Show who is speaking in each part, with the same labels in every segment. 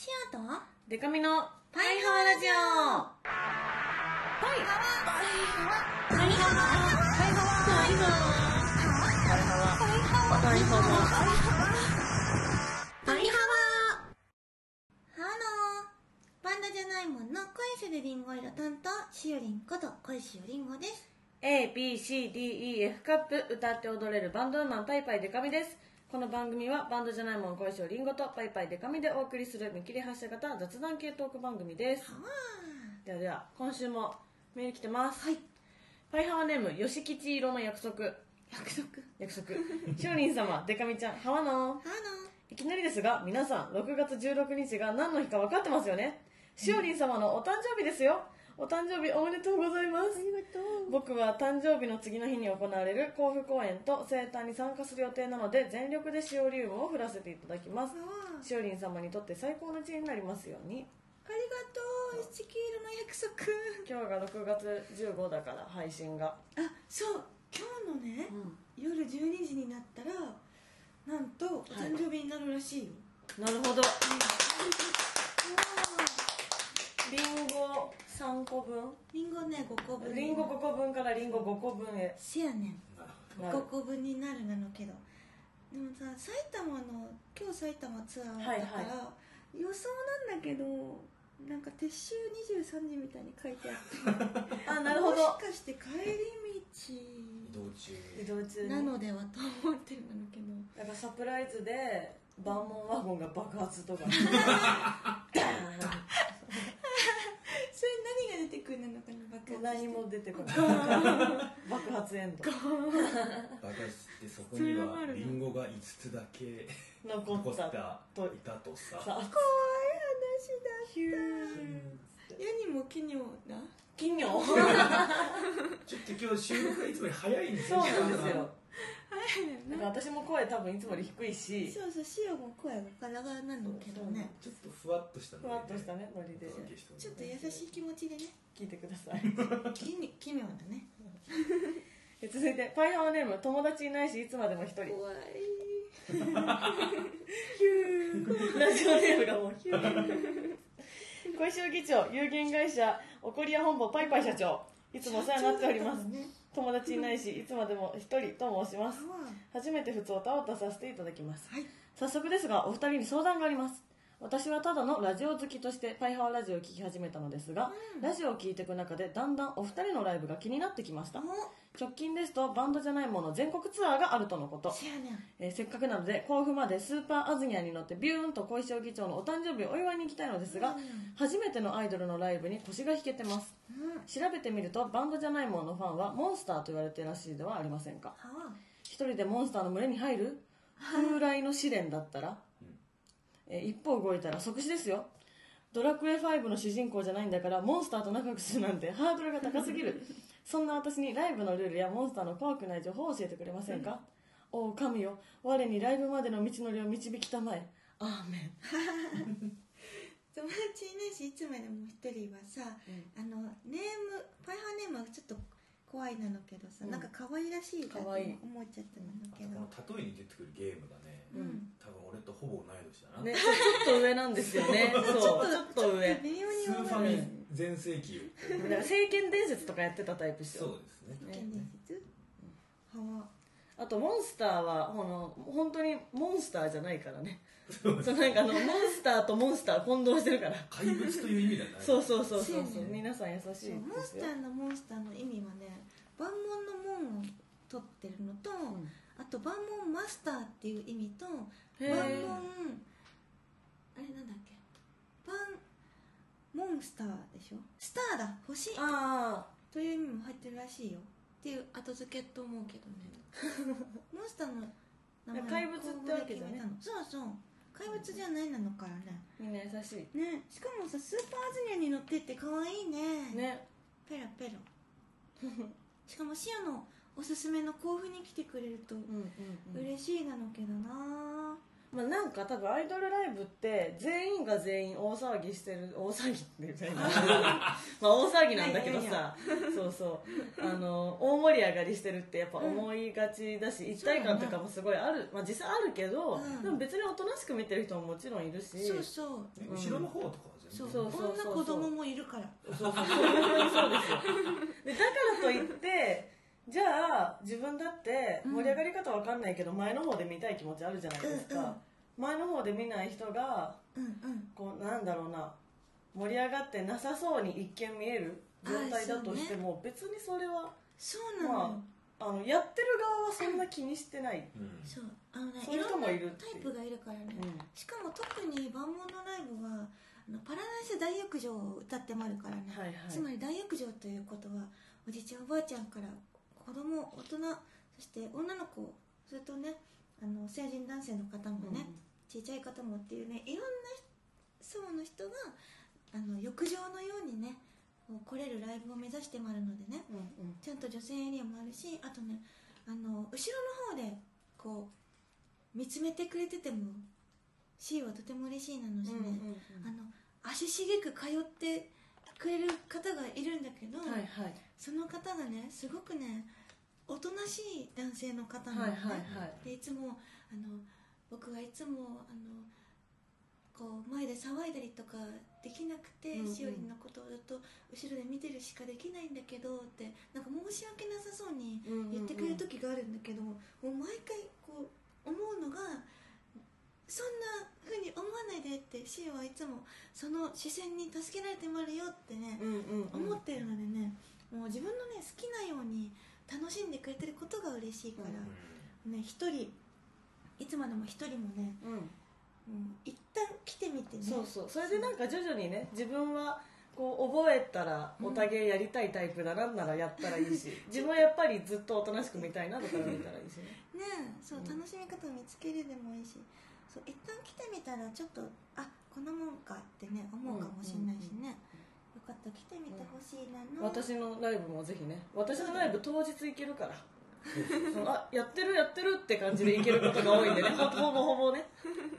Speaker 1: シアと
Speaker 2: デカミのパイハワラジオ。パイ
Speaker 1: パイハワ。
Speaker 2: パイハワ。パイハワ。パイハワ。
Speaker 1: パイハワハロー。バンドじゃないもんの恋するリンゴ色担当しおりんこと恋しおりんごです。
Speaker 2: A, B, C, D, E, F カップ歌って踊れるバンドウーマンパイパイデカミですこの番組はバンドじゃないもん恋しおりんごとパイパイデカミでお送りする見切り発車型雑談系トーク番組です。ではでは今週もメール来てます。
Speaker 1: はい。
Speaker 2: パイハワネームよしきち色の約束。
Speaker 1: 約束？
Speaker 2: 約束。しおりん様 デカミちゃんハワノー。いきなりですが皆さん6月16日が何の日か分かってますよね？しおりん様のお誕生日ですよお誕生日おめでとうございます。
Speaker 1: ーありがとう。
Speaker 2: 僕は誕生日の次の日に行われる甲府公演と生誕に参加する予定なので全力でしおりウムを振らせていただきます。しおりん様にとって最高の一年になりますように。
Speaker 1: ありがとう。一黄色の約束。
Speaker 2: 今日が6月15だから配信が、
Speaker 1: あそう。今日のね、夜12時になったらなんとお誕生日になるらしいよ、
Speaker 2: なるほど。りんご3個分？
Speaker 1: りんごね5個分。
Speaker 2: りんご5個分からりんご5個分へ。
Speaker 1: せやねん。
Speaker 2: なる。
Speaker 1: 5個分になるなのけど。でもさ埼玉の今日埼玉ツアーだから、
Speaker 2: はいは
Speaker 1: 予想なんだけどなんか撤収23時みたいに書いてあって。
Speaker 2: あなるほど。
Speaker 1: もしかして帰り
Speaker 3: 移動中
Speaker 2: 移動中。
Speaker 1: なのではと思ってるんだけど。
Speaker 2: だからサプライズで万門ワゴンが爆発とか ダーン
Speaker 1: それ何が出てくるのかな爆発
Speaker 2: 何も出てこない。爆発エンド。
Speaker 3: 爆発してそこにはリンゴが5つだけ
Speaker 2: 残っ
Speaker 3: た。た
Speaker 2: と
Speaker 3: いたとさ。
Speaker 2: さ
Speaker 1: 怖い話だ
Speaker 2: ヒュー。
Speaker 1: 世にも奇妙な？
Speaker 2: 金魚
Speaker 3: ちょっと今日収録がいつもより早いんです
Speaker 2: そうなんですよ
Speaker 1: はい
Speaker 2: だから私も声多分いつもより低いし。
Speaker 1: そうそうシオも声がガラガラなのけどね。
Speaker 3: ちょっとふわっとした
Speaker 2: ふわっとしたねノリで。
Speaker 1: ちょっと優しい気持ちでね。
Speaker 2: 聞いてください。
Speaker 1: 奇妙奇妙だね。
Speaker 2: え続いてパイハワネーム友達いないしいつまでも一人。
Speaker 1: 怖い。
Speaker 2: ラジオネームがもうヒュー小石尾議長有限会社おこりや本舗パイパイ社長。いつもお世話になっております。
Speaker 1: ね
Speaker 2: 友達いないしいつまでも一人と申します。
Speaker 1: は
Speaker 2: 初めて普通をたおたさせていただきます。
Speaker 1: い。
Speaker 2: 早速ですがお二人に相談があります私はただのラジオ好きとしてパイハワラジオを聴き始めたのですが、
Speaker 1: うん。
Speaker 2: ラジオを聴いていく中でだんだんお二人のライブが気になってきました。
Speaker 1: お
Speaker 2: 直近ですとバンドじゃないもの全国ツアーがあるとのこと。えーせっかくなので甲府までスーパーアズニアに乗ってビューンと小石尾議長のお誕生日をお祝いに行きたいのですが、
Speaker 1: うん。
Speaker 2: 初めてのアイドルのライブに腰が引けてます。
Speaker 1: うん。
Speaker 2: 調べてみるとバンドじゃないもののファンはモンスターと言われてらしいではありませんか？
Speaker 1: は
Speaker 2: 一人でモンスターの群れに入る？風来の試練だったら、えー一歩動いたら即死ですよ。ドラクエ5の主人公じゃないんだからモンスターと仲良くするなんてハードルが高すぎる。そんな私にライブのルールやモンスターの怖くない情報を教えてくれませんか、おお神よ。我にライブまでの道のりを導きたまえ。アーメン。
Speaker 1: 友達いないしいつまでも一人はさ、あのネームパイハーネームはちょっと怖いなのけどさ、
Speaker 2: うん。
Speaker 1: なんか可愛らしいな
Speaker 2: 可愛い。
Speaker 1: と思っちゃったんだけ
Speaker 3: こ
Speaker 1: ど
Speaker 3: の例えに出てくるゲームがね
Speaker 1: うん。
Speaker 3: 多分俺とほぼ同い年だな、
Speaker 2: ね、ちょっと上なんですよね。そう。ちょっと上。
Speaker 1: 微妙に
Speaker 3: スーファミ全盛期
Speaker 2: だから聖剣伝説とかやってたタイプっしょ
Speaker 3: そうですね。
Speaker 1: 現実は
Speaker 2: あとモンスターはこの本当にモンスターじゃないからね。そうなんかあのモンスターとモンスター混同してるから。
Speaker 3: 怪物という意味ではない
Speaker 2: そうそうそうそう。
Speaker 1: そうね。
Speaker 2: 皆さん優しい
Speaker 1: モンスターのモンスターの意味はね万門の門を取ってるのと、
Speaker 2: ん。
Speaker 1: あと万門マスターっていう意味と万
Speaker 2: へー。
Speaker 1: 門あれなんだっけ？万モンスターでしょ？スターだ星。
Speaker 2: あ
Speaker 1: という意味も入ってるらしいよ。っていう後付けと思うけどね。モンスターの名前
Speaker 2: 怪物ってわけじゃね
Speaker 1: そうそう。怪物じゃないなのからね
Speaker 2: あみんな優しい。
Speaker 1: ね。しかもさスーパーアズニアに乗ってって可愛いね。
Speaker 2: ね。
Speaker 1: ペロペロしかもシアのおすすめの甲府に来てくれると
Speaker 2: うんうんうん。
Speaker 1: 嬉しいなのけどな。
Speaker 2: まあ、なんか多分アイドルライブって全員が全員大騒ぎしてる大騒ぎって言ったらいいのかな まあ大騒ぎなんだけどさ。そうそう。あの大盛り上がりしてるってやっぱ思いがちだし、一体感とかもすごいある、まあ、実際あるけど、
Speaker 1: うん。
Speaker 2: でも別におとなしく見てる人ももちろんいるし。
Speaker 1: そうそう。
Speaker 3: え後ろの方とかは全然。
Speaker 1: そう
Speaker 2: そうそうそう
Speaker 1: こんな子供もいるから。
Speaker 2: そうそうそう。そうですよ。でだからといってじゃあ自分だって盛り上がり方わかんないけど前の方で見たい気持ちあるじゃないですか、
Speaker 1: うんうん。
Speaker 2: 前の方で見ない人が
Speaker 1: うんうん。
Speaker 2: こうなんだろうな。盛り上がってなさそうに一見見える状態だとしても、別にそれは
Speaker 1: そうな
Speaker 2: まああのやってる側はそんな気にしてない、
Speaker 3: うん。
Speaker 1: そう。あのね
Speaker 2: そういう人もいる
Speaker 1: タイプがいるからね、
Speaker 2: うん。
Speaker 1: しかも特に万能のライブはあのパラダイス大浴場を歌ってもあるからね、
Speaker 2: はいはい。
Speaker 1: つまり大浴場ということはおじいちゃんおばあちゃんから子供大人そして女の子それとねあの成人男性の方もね、ちっちゃい方もっていうねいろんな層の人があの浴場のようにね来れるライブを目指してもあるのでね
Speaker 2: うんうん。
Speaker 1: ちゃんと女性エリアもあるしあとねあの後ろの方でこう見つめてくれてても C はとても嬉しいなのしね、
Speaker 2: うんうんうん。
Speaker 1: あの足しげく通ってくれる方がいるんだけど、
Speaker 2: はいはい。
Speaker 1: その方がねすごくねおとなしい男性の方なのね、
Speaker 2: はいはいはい。
Speaker 1: でいつもあの僕はいつもあのこう前で騒いだりとかできなくて、
Speaker 2: うんうん。
Speaker 1: しおりんのことをずっと後ろで見てるしかできないんだけどってなんか申し訳なさそうに言ってくれる時があるんだけども,、もう毎回こう思うのがそんな風に思わないでってしおはいつもその視線に助けられてもあるよってね、思ってるのでねもう自分のね好きなように楽しんでくれてることが嬉しいから、ね一人いつまでも一人もね、
Speaker 2: うん。
Speaker 1: うん、一旦来てみてね。
Speaker 2: そうそう。それでなんか徐々にね自分はこう覚えたらおたげやりたいタイプだなんならやったらいいし 自分はやっぱりずっとおとなしく見たいなとか見たらいいし。ね
Speaker 1: ねえそう、
Speaker 2: うん。
Speaker 1: 楽しみ方を見つけるでもいいしそう一旦来てみたらちょっとあこんなもんかってね思うかもしれないしね、よかったら来てみてほしいなの、
Speaker 2: 私のライブもぜひね。私のライブ当日行けるから。あやってるやってるって感じで行けることが多いんでね。ほほぼほぼね。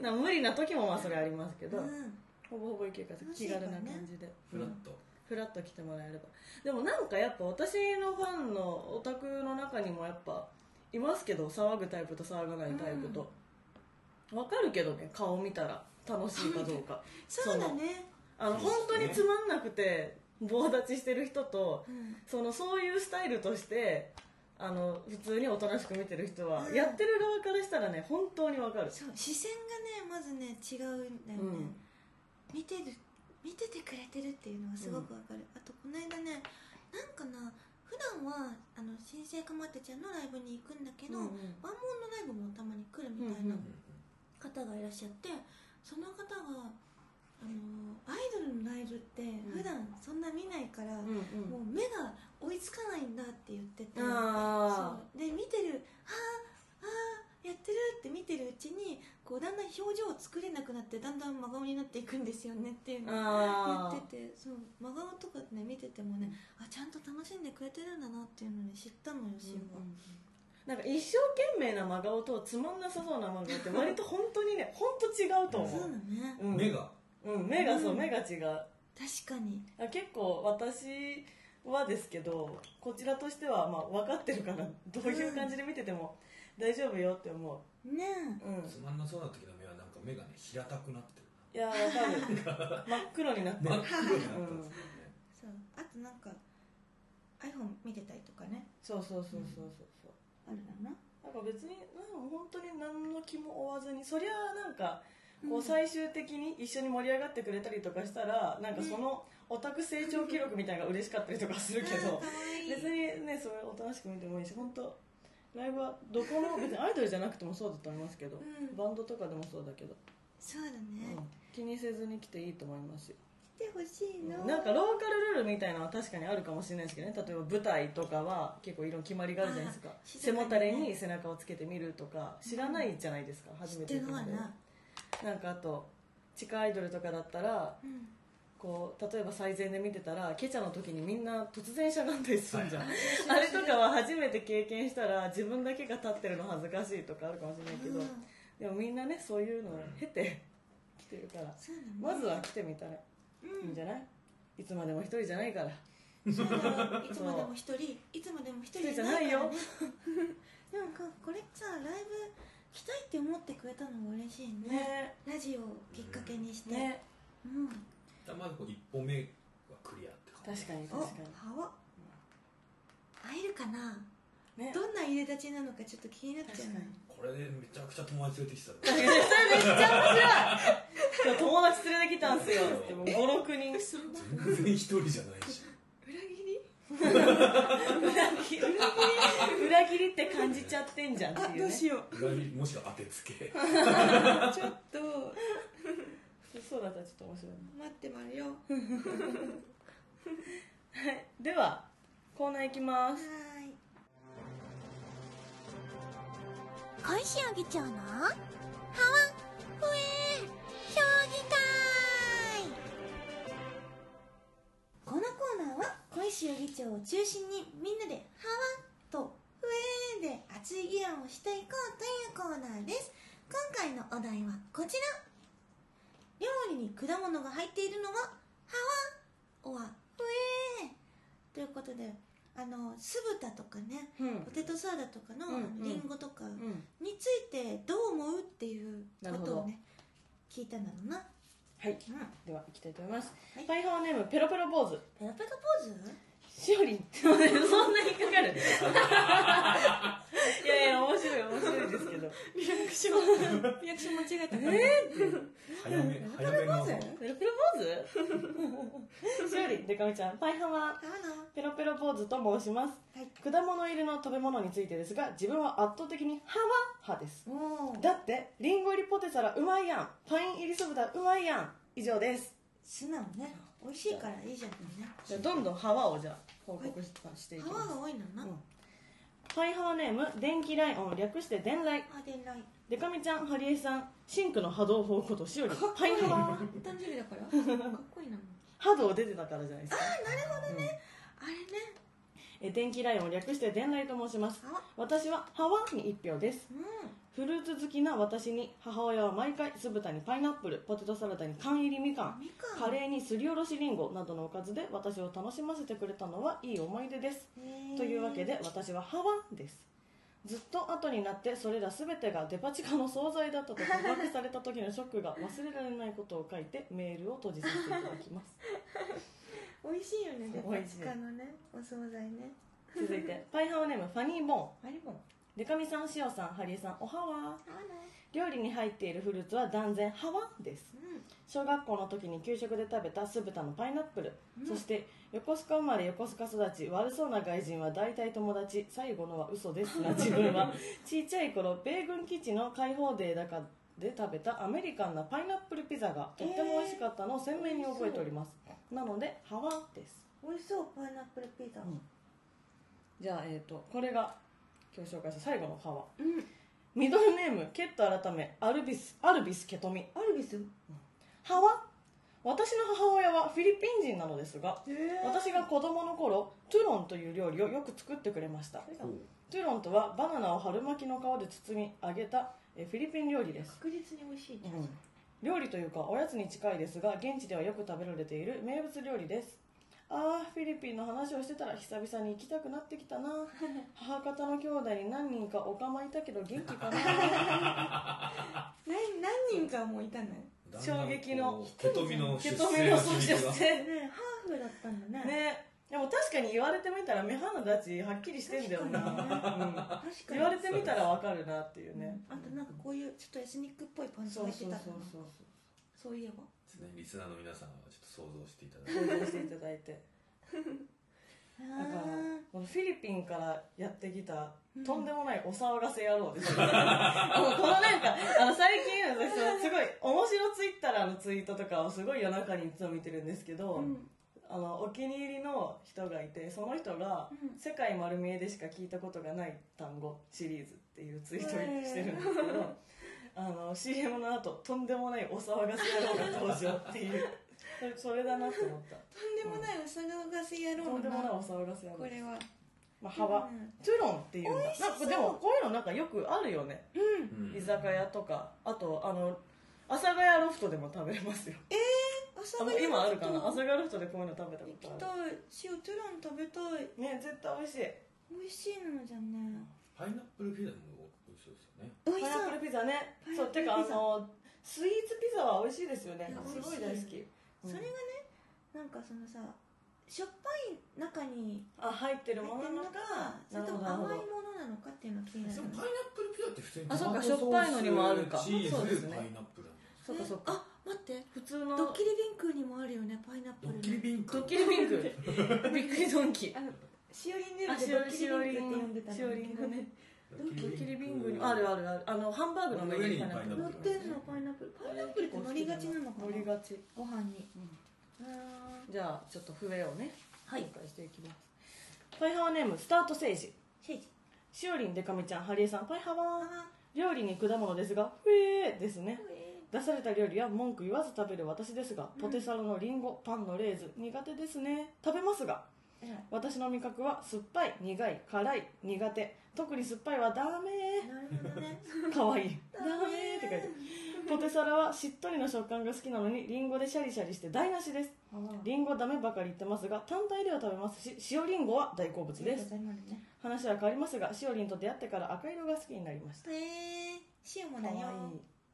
Speaker 2: な無理な時もまあそれありますけど、
Speaker 1: うん。
Speaker 2: ほぼほぼ行けるから気軽な感じで、
Speaker 3: フラット
Speaker 2: フラッと来てもらえれば。でもなんかやっぱ私のファンのオタクの中にもやっぱいますけど騒ぐタイプと騒がないタイプと、わかるけどね顔見たら。楽しいかどうか。
Speaker 1: そうだね
Speaker 2: あの本当につまんなくて棒立ちしてる人と
Speaker 1: うん。
Speaker 2: そのそういうスタイルとしてあの普通におとなしく見てる人は、
Speaker 1: うん。
Speaker 2: やってる側からしたらね本当にわかる。
Speaker 1: そう視線がねまずね違うんだよね、
Speaker 2: うん。
Speaker 1: 見てる見ててくれてるっていうのはすごくわかる、あとこの間ねなんかな普段はあの新生かまってちゃんのライブに行くんだけど、
Speaker 2: うんうん。
Speaker 1: 万能のライブもたまに来るみたいな
Speaker 2: うん。
Speaker 1: 方がいらっしゃってその方があのアイドルのライブって普段そんな見ないから、
Speaker 2: うんうん。
Speaker 1: もう目が追いつかないんだって言ってて。
Speaker 2: あ
Speaker 1: そう。で見てるはあはあやってるって見てるうちにこうだんだん表情を作れなくなってだんだん真顔になっていくんですよねっていうのを
Speaker 2: あ
Speaker 1: 言ってて。そう。真顔とかね見ててもねあちゃんと楽しんでくれてるんだなっていうのに知ったのよしおは、
Speaker 2: なんか一生懸命な真顔とつまんなさそうな真顔って割と本当にね本当違うと思
Speaker 1: そうだね。
Speaker 2: う、うん、
Speaker 3: 目が
Speaker 2: うん目がそう
Speaker 1: うん。
Speaker 2: 目が違う。
Speaker 1: 確かに。
Speaker 2: あ結構私はですけどこちらとしてはまあ分かってるからどういう感じで見てても大丈夫よって思う。
Speaker 1: ね
Speaker 2: うん。
Speaker 3: つまんなそうな時の目はなんか目がね平たくなってる。
Speaker 2: いや分かる 真っ黒になってる。
Speaker 3: 真っ黒になったんですよね。
Speaker 1: そう。あとなんか iPhone 見てたりとかね。
Speaker 2: そうそうそうそうそうそう。
Speaker 1: あるだな。
Speaker 2: なんか別になんか本当に何の気も負わずにそりゃなんかこ
Speaker 1: う
Speaker 2: うん。最終的に一緒に盛り上がってくれたりとかしたらなんかそのオタク成長記録みたいなのが嬉しかったりとかするけど別にねそれおとなしく見てもいいし本当ライブはどこの別にアイドルじゃなくてもそうだと思いますけど、
Speaker 1: うん。
Speaker 2: バンドとかでもそうだけど、
Speaker 1: そうだね、
Speaker 2: うん。気にせずに来ていいと思いますよ。
Speaker 1: 来てほしいの
Speaker 2: なんかローカルルールみたいなのは確かにあるかもしれないですけどね。例えば舞台とかは結構いろんな決まりがあるじゃないですか。背もたれに背中をつけてみるとか知らないじゃないですか、初めて行くので
Speaker 1: な
Speaker 2: なんかあと地下アイドルとかだったら
Speaker 1: うん
Speaker 2: こう例えば最前で見てたらケチャの時にみんな突然しゃがんだりするじゃん、
Speaker 3: はい。
Speaker 2: あれとかは初めて経験したら自分だけが立ってるの恥ずかしいとかあるかもしれないけど、
Speaker 1: うん。
Speaker 2: でもみんなねそういうのを経て来てるから
Speaker 1: ね。
Speaker 2: まずは来てみたらいいんじゃない、いつまでも一人じゃないから。
Speaker 1: いつまでも一人いつまでも一人じゃないからね。でもここれさライブ来たいって思ってくれたのが嬉しいね。
Speaker 2: ね
Speaker 1: ラジオをきっかけにして、
Speaker 2: ね。
Speaker 1: うん。
Speaker 3: じまずこう一歩目はクリアって感じ
Speaker 2: 確かに
Speaker 1: お
Speaker 2: 確か
Speaker 1: 歯は会えるかな。
Speaker 2: にね。
Speaker 1: どんな入れ立ちなのかちょっと気になっちゃう
Speaker 3: これでめちゃくちゃ友達連れてきたら。
Speaker 2: それめっちゃ面白い。友達連れてきたんすよ。ってもう56人
Speaker 3: 全然一人じゃないし
Speaker 1: 裏切り
Speaker 2: 裏切りって感じちゃってんじゃんって
Speaker 1: あ
Speaker 2: いうね。
Speaker 1: どうしよう。
Speaker 3: 裏切りもしくは当てつけ。
Speaker 1: ちょっと
Speaker 2: そうだったらちょっと面白い。
Speaker 1: 待ってまるよ。
Speaker 2: はい。ではコーナーいきます。
Speaker 1: はーい
Speaker 4: 小石あげちゃうのハワふえ将棋会
Speaker 1: このコ小石容議長を中心にみんなで「はわ」と「ふえ」で熱い議論をしていこうというコーナーです。今回のお題はこちら。料理に果物が入っているのは「はわ」おは「ふえ」ということであの酢豚とかね
Speaker 2: うん。
Speaker 1: ポテトサラダとかの
Speaker 2: うん
Speaker 1: あのリンゴとか
Speaker 2: うん。
Speaker 1: についてどう思うっていうことをね聞いたんだろうな
Speaker 2: はい。
Speaker 1: うん。
Speaker 2: ではいきたいと思います、
Speaker 1: はい。
Speaker 2: パイハワネームペロペロ坊主。
Speaker 1: ペロペロポーズ
Speaker 2: しおり。ん そんなにかかる？いやいや面白い面白いですけど。
Speaker 1: リアクションリアクション間違えたから。
Speaker 3: 早め早めの。
Speaker 2: ペロペロ坊主？しおりんでかみちゃん。パイハワ
Speaker 1: あの
Speaker 2: ペロペロ坊主と申します。
Speaker 1: はい。
Speaker 2: 果物入りの食べ物についてですが自分は圧倒的にハワ派です。だってリンゴ入りポテサラうまいやん。パイン入り酢豚うまいやん。以上です。
Speaker 1: 素直ね。美味しいからいいじゃんね
Speaker 2: じゃあどんどんハワをじゃあ報告ししていきます。
Speaker 1: 泡が多いのな、
Speaker 2: うん。パイハワネーム電気ライオン略して電ライ
Speaker 1: あでライ
Speaker 2: デカミちゃんハリエさんシンクの波動砲ことしおりパイハワ。
Speaker 1: 誕生日だから？かっこいいな。
Speaker 2: 波動出てたからじゃないですか。
Speaker 1: あなるほどね、あれね。
Speaker 2: え電気ライオン略して電ライと申します。
Speaker 1: あ
Speaker 2: 私はハワに1票です。
Speaker 1: うん
Speaker 2: フルーツ好きな私に母親は毎回酢豚にパイナップルポテトサラダに缶入りみかんカレーにすりおろしりんごなどのおかずで私を楽しませてくれたのはいい思い出です。というわけで私はハワですずっと後になってそれら全てがデパ地下の惣菜だったと告白された時のショックが忘れられないことを書いてメールを閉じさせていただきます。
Speaker 1: 美味しいよねデパ地下のねお惣菜ね。
Speaker 2: 続いてパイハワネームファニーボーン。
Speaker 1: あれも
Speaker 2: デカミさんシオさんハリエさんおはわ。料理に入っているフルーツは断然ハワです。
Speaker 1: うん。
Speaker 2: 小学校の時に給食で食べた酢豚のパイナップル、そして横須賀生まれ横須賀育ち悪そうな外人は大体友達最後のは嘘ですが自分は。ちっちゃい頃米軍基地の開放デーだかで食べたアメリカンなパイナップルピザがとっても美味しかったのを鮮明に覚えております、なのでハワです。
Speaker 1: 美味しそうパイナップルピザ。
Speaker 2: うん。じゃあ、えー、とこれが今日紹介した最後のハワ
Speaker 1: うん。
Speaker 2: ミドルネームケット改めアルビスアルビスケトミ。
Speaker 1: アルビス？
Speaker 2: ハワ私の母親はフィリピン人なのですが
Speaker 1: へ
Speaker 2: 私が子供の頃トゥロンという料理をよく作ってくれました。トゥロンとはバナナを春巻きの皮で包み揚げたえフィリピン料理です、
Speaker 1: 確実に美味しいじゃん、
Speaker 2: 料理というかおやつに近いですが現地ではよく食べられている名物料理ですあーフィリピンの話をしてたら久々に行きたくなってきたな。母方の兄弟に何人かおかまいたけど元気かな。
Speaker 1: 何何人かもいたの？
Speaker 2: 衝撃の
Speaker 3: ケトミの
Speaker 2: ケ
Speaker 3: 出
Speaker 2: 世
Speaker 1: ハーフだったんだね。
Speaker 2: ねでも確かに言われてみたら目鼻立ちはっきりしてんだよな、うん
Speaker 1: 確かに。
Speaker 2: 言われてみたらわかるなっていうね、
Speaker 1: あとなんかこういうちょっとエスニックっぽいパンツ
Speaker 2: そう
Speaker 1: 履いてたな
Speaker 2: そうそうそう
Speaker 1: そういえば。
Speaker 3: ですねリスナーの皆さんはちょっと想像していただいて。
Speaker 2: 想像していただいて。だからこのフィリピンからやってきたとんでもないお騒がせ野郎です。よ、ねこのなんかあの最近私はすごい面白ツイッターのツイートとかをすごい夜中にいつも見てるんですけど、
Speaker 1: うん。
Speaker 2: あのお気に入りの人がいてその人が
Speaker 1: うん「
Speaker 2: 世界丸見えでしか聞いたことがない単語」シリーズっていうツイートをしてるんですけどあの CM の後とんでもないお騒がせ野郎が登場っていう。そ れそれだなって思った。
Speaker 1: とんでもないお騒がせ野郎
Speaker 2: とんでもないお騒がせ野郎
Speaker 1: これは。
Speaker 2: まあ、幅、
Speaker 1: うん。
Speaker 2: トゥロンっていうなんかでもこういうのなんかよくあるよね。
Speaker 1: うん。
Speaker 3: うん
Speaker 2: 居酒屋とか。あとあの阿佐ヶ谷ロフトでも食べれますよ。あの
Speaker 1: 朝ごはん
Speaker 2: 今あるかな？阿佐ヶ谷ロフトでこういうの食べた
Speaker 1: 行き
Speaker 2: ことあ
Speaker 1: たい。塩トゥラン食べたい。
Speaker 2: るね絶対美味しい。
Speaker 1: 美味しいのじゃね。
Speaker 3: パイナップルピザも美味しそうですよね。
Speaker 1: 美味しそう。
Speaker 2: パイナップルピザね。
Speaker 1: パイナ
Speaker 2: そうて
Speaker 1: ップルピザ。
Speaker 2: かあのスイーツピザは美味しいですよね。
Speaker 1: いや
Speaker 2: すごい大好き。
Speaker 1: それがねなんかそのさしょっぱい中に
Speaker 2: あ入ってる
Speaker 1: 入
Speaker 2: ものなの
Speaker 1: か。
Speaker 2: か
Speaker 1: それとも
Speaker 2: なるほど。
Speaker 1: 甘いものなのかっていうのが気になる。
Speaker 3: パイナップルピザって普通に
Speaker 2: あそうかしょっぱいのにもあるか。
Speaker 3: チーズ
Speaker 2: そうですね。
Speaker 3: パイナップル
Speaker 2: そうかそうか。
Speaker 1: あ待って。
Speaker 2: 普通の
Speaker 1: ドッキリビンクにもあるよねパイナップ
Speaker 3: ドッキリビンク。
Speaker 2: ドッキリビンク。びっくりドンキ。
Speaker 1: あのしおりんで
Speaker 2: あ
Speaker 1: ドッキ
Speaker 2: しおり
Speaker 1: リビンクって呼ん
Speaker 2: ん
Speaker 1: でた
Speaker 2: しおりんがね
Speaker 3: ド
Speaker 2: キリビングにあるあるある。あのハンバーグの上にパイナップル。
Speaker 1: 乗ってんのパイナップル。パイナップルって乗りがちなのかな？
Speaker 2: 乗りがち。
Speaker 1: ご飯に。
Speaker 2: うん。
Speaker 1: あ
Speaker 2: じゃあちょっと笛をね
Speaker 1: はい。
Speaker 2: 紹介していきます。パイハワネームスタートセージ
Speaker 1: シェイジ
Speaker 2: しおりんでかみちゃんハリエさん。パイハワ
Speaker 1: あ
Speaker 2: 料理に果物ですがふえーですね。出された料理は文句言わず食べる私ですが、ポテサラのリンゴパンのレーズン苦手ですね。食べますが私の味覚は酸っぱい苦い辛い苦手。特に酸っぱいはダメかわい。いダメって書いてポテサラはしっとりの食感が好きなのにリンゴでシャリシャリして台無しです。リンゴダメばかり言ってますが単体では食べますし塩リンゴは大好物です。
Speaker 1: ね。
Speaker 2: 話は変わりますがしおりんと出会ってから赤色が好きになりました。
Speaker 1: へえ。塩もだよ。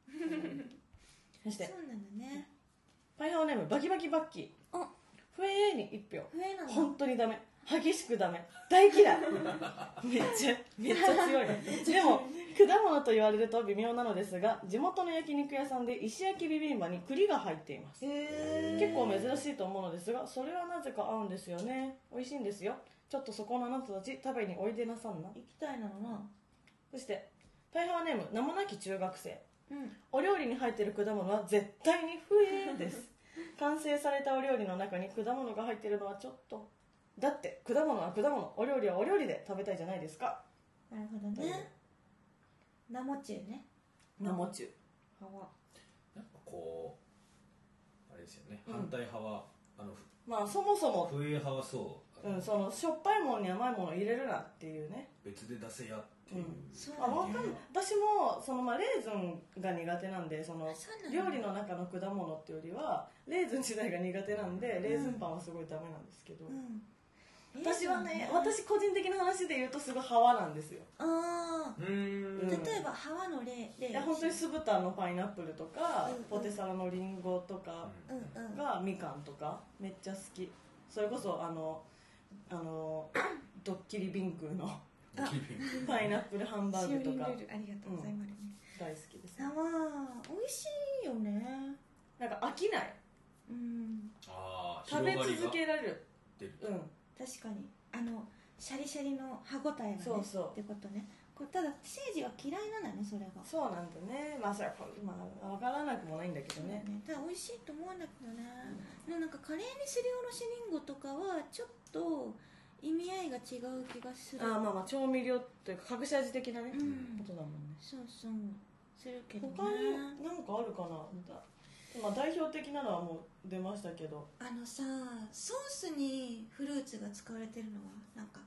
Speaker 2: そして。
Speaker 1: そうなんだね。
Speaker 2: パイハワネームバキバキバッキーえーに1票。
Speaker 1: 笛なんだ
Speaker 2: 本当にダメ。激しくダメ。大嫌い。めっちゃめっちゃ強い。でも果物と言われると微妙なのですが地元の焼肉屋さんで石焼きビビンバに栗が入っています。
Speaker 1: へ
Speaker 2: 結構珍しいと思うのですがそれはなぜか合うんですよね。美味しいんですよ。ちょっとそこのあなたたち食べにおいでなさんな。
Speaker 1: 行きたいなのな。
Speaker 2: そしてパイハワネーム名もなき中学生。
Speaker 1: うん。
Speaker 2: お料理に入っている果物は絶対に不えです完成されたお料理の中に果物が入っているのはちょっと。だって果物は果物。お料理はお料理で食べたいじゃないですか。
Speaker 1: なるほどね。生中ね。
Speaker 2: 生中。
Speaker 1: は。わ
Speaker 3: なんかこうあれですよね、
Speaker 2: うん
Speaker 3: 反対派はあの
Speaker 2: まあそもそも、
Speaker 3: 風派はそう、
Speaker 2: ん、そのしょっぱいものに甘いものを入れるなっていうね。
Speaker 3: 別で出せやっていう、
Speaker 2: うん。
Speaker 1: そう
Speaker 2: あわかんない。私もその、まあ、レーズンが苦手なんでその料理の中の果物っていうよりはレーズン自体が苦手なんでレーズンパンはすごいダメなんですけど、
Speaker 1: うん。
Speaker 2: 私はね
Speaker 1: えー
Speaker 2: 私個人的な話で言うとすごいハワなんですよ。
Speaker 1: ああ
Speaker 3: うー。ん
Speaker 2: うん。
Speaker 1: 例えばハワの例例
Speaker 2: いや本当に酢豚のパイナップルとか、
Speaker 1: うん。
Speaker 2: ポテサラのリンゴとか
Speaker 1: うん。うん。
Speaker 2: がみかんとかめっちゃ好き。それこそあのあのドッキリビンクのパイナップルハンバーグとか。
Speaker 1: シオリンルールありがとうございます、
Speaker 2: 大好きです。
Speaker 1: サワー美味しいよね。
Speaker 2: なんか飽きない。
Speaker 1: うん。
Speaker 3: ああ
Speaker 2: 食べ続けられる。うん。
Speaker 1: 確かに。あのシャリシャリの歯ごたえがね。
Speaker 2: そうそう。
Speaker 1: ってことねただセージは嫌いなんだねそれが。
Speaker 2: そうなんだね。まあそれはこまあ分からなくもないんだけどね。
Speaker 1: ね。ただ美味しいと思うんだけどね、でもなんかカレーにすりおろしりんごとかはちょっと意味合いが違う気がする。
Speaker 2: あーまあまあ調味料というか隠し味的なね、
Speaker 1: うん。
Speaker 2: ことだもんね。
Speaker 1: そうそう。するけどね。
Speaker 2: 他に何かあるかな？だまあ代表的なのはもう出ましたけど。
Speaker 1: あのさソースにフルーツが使われてるのはなんか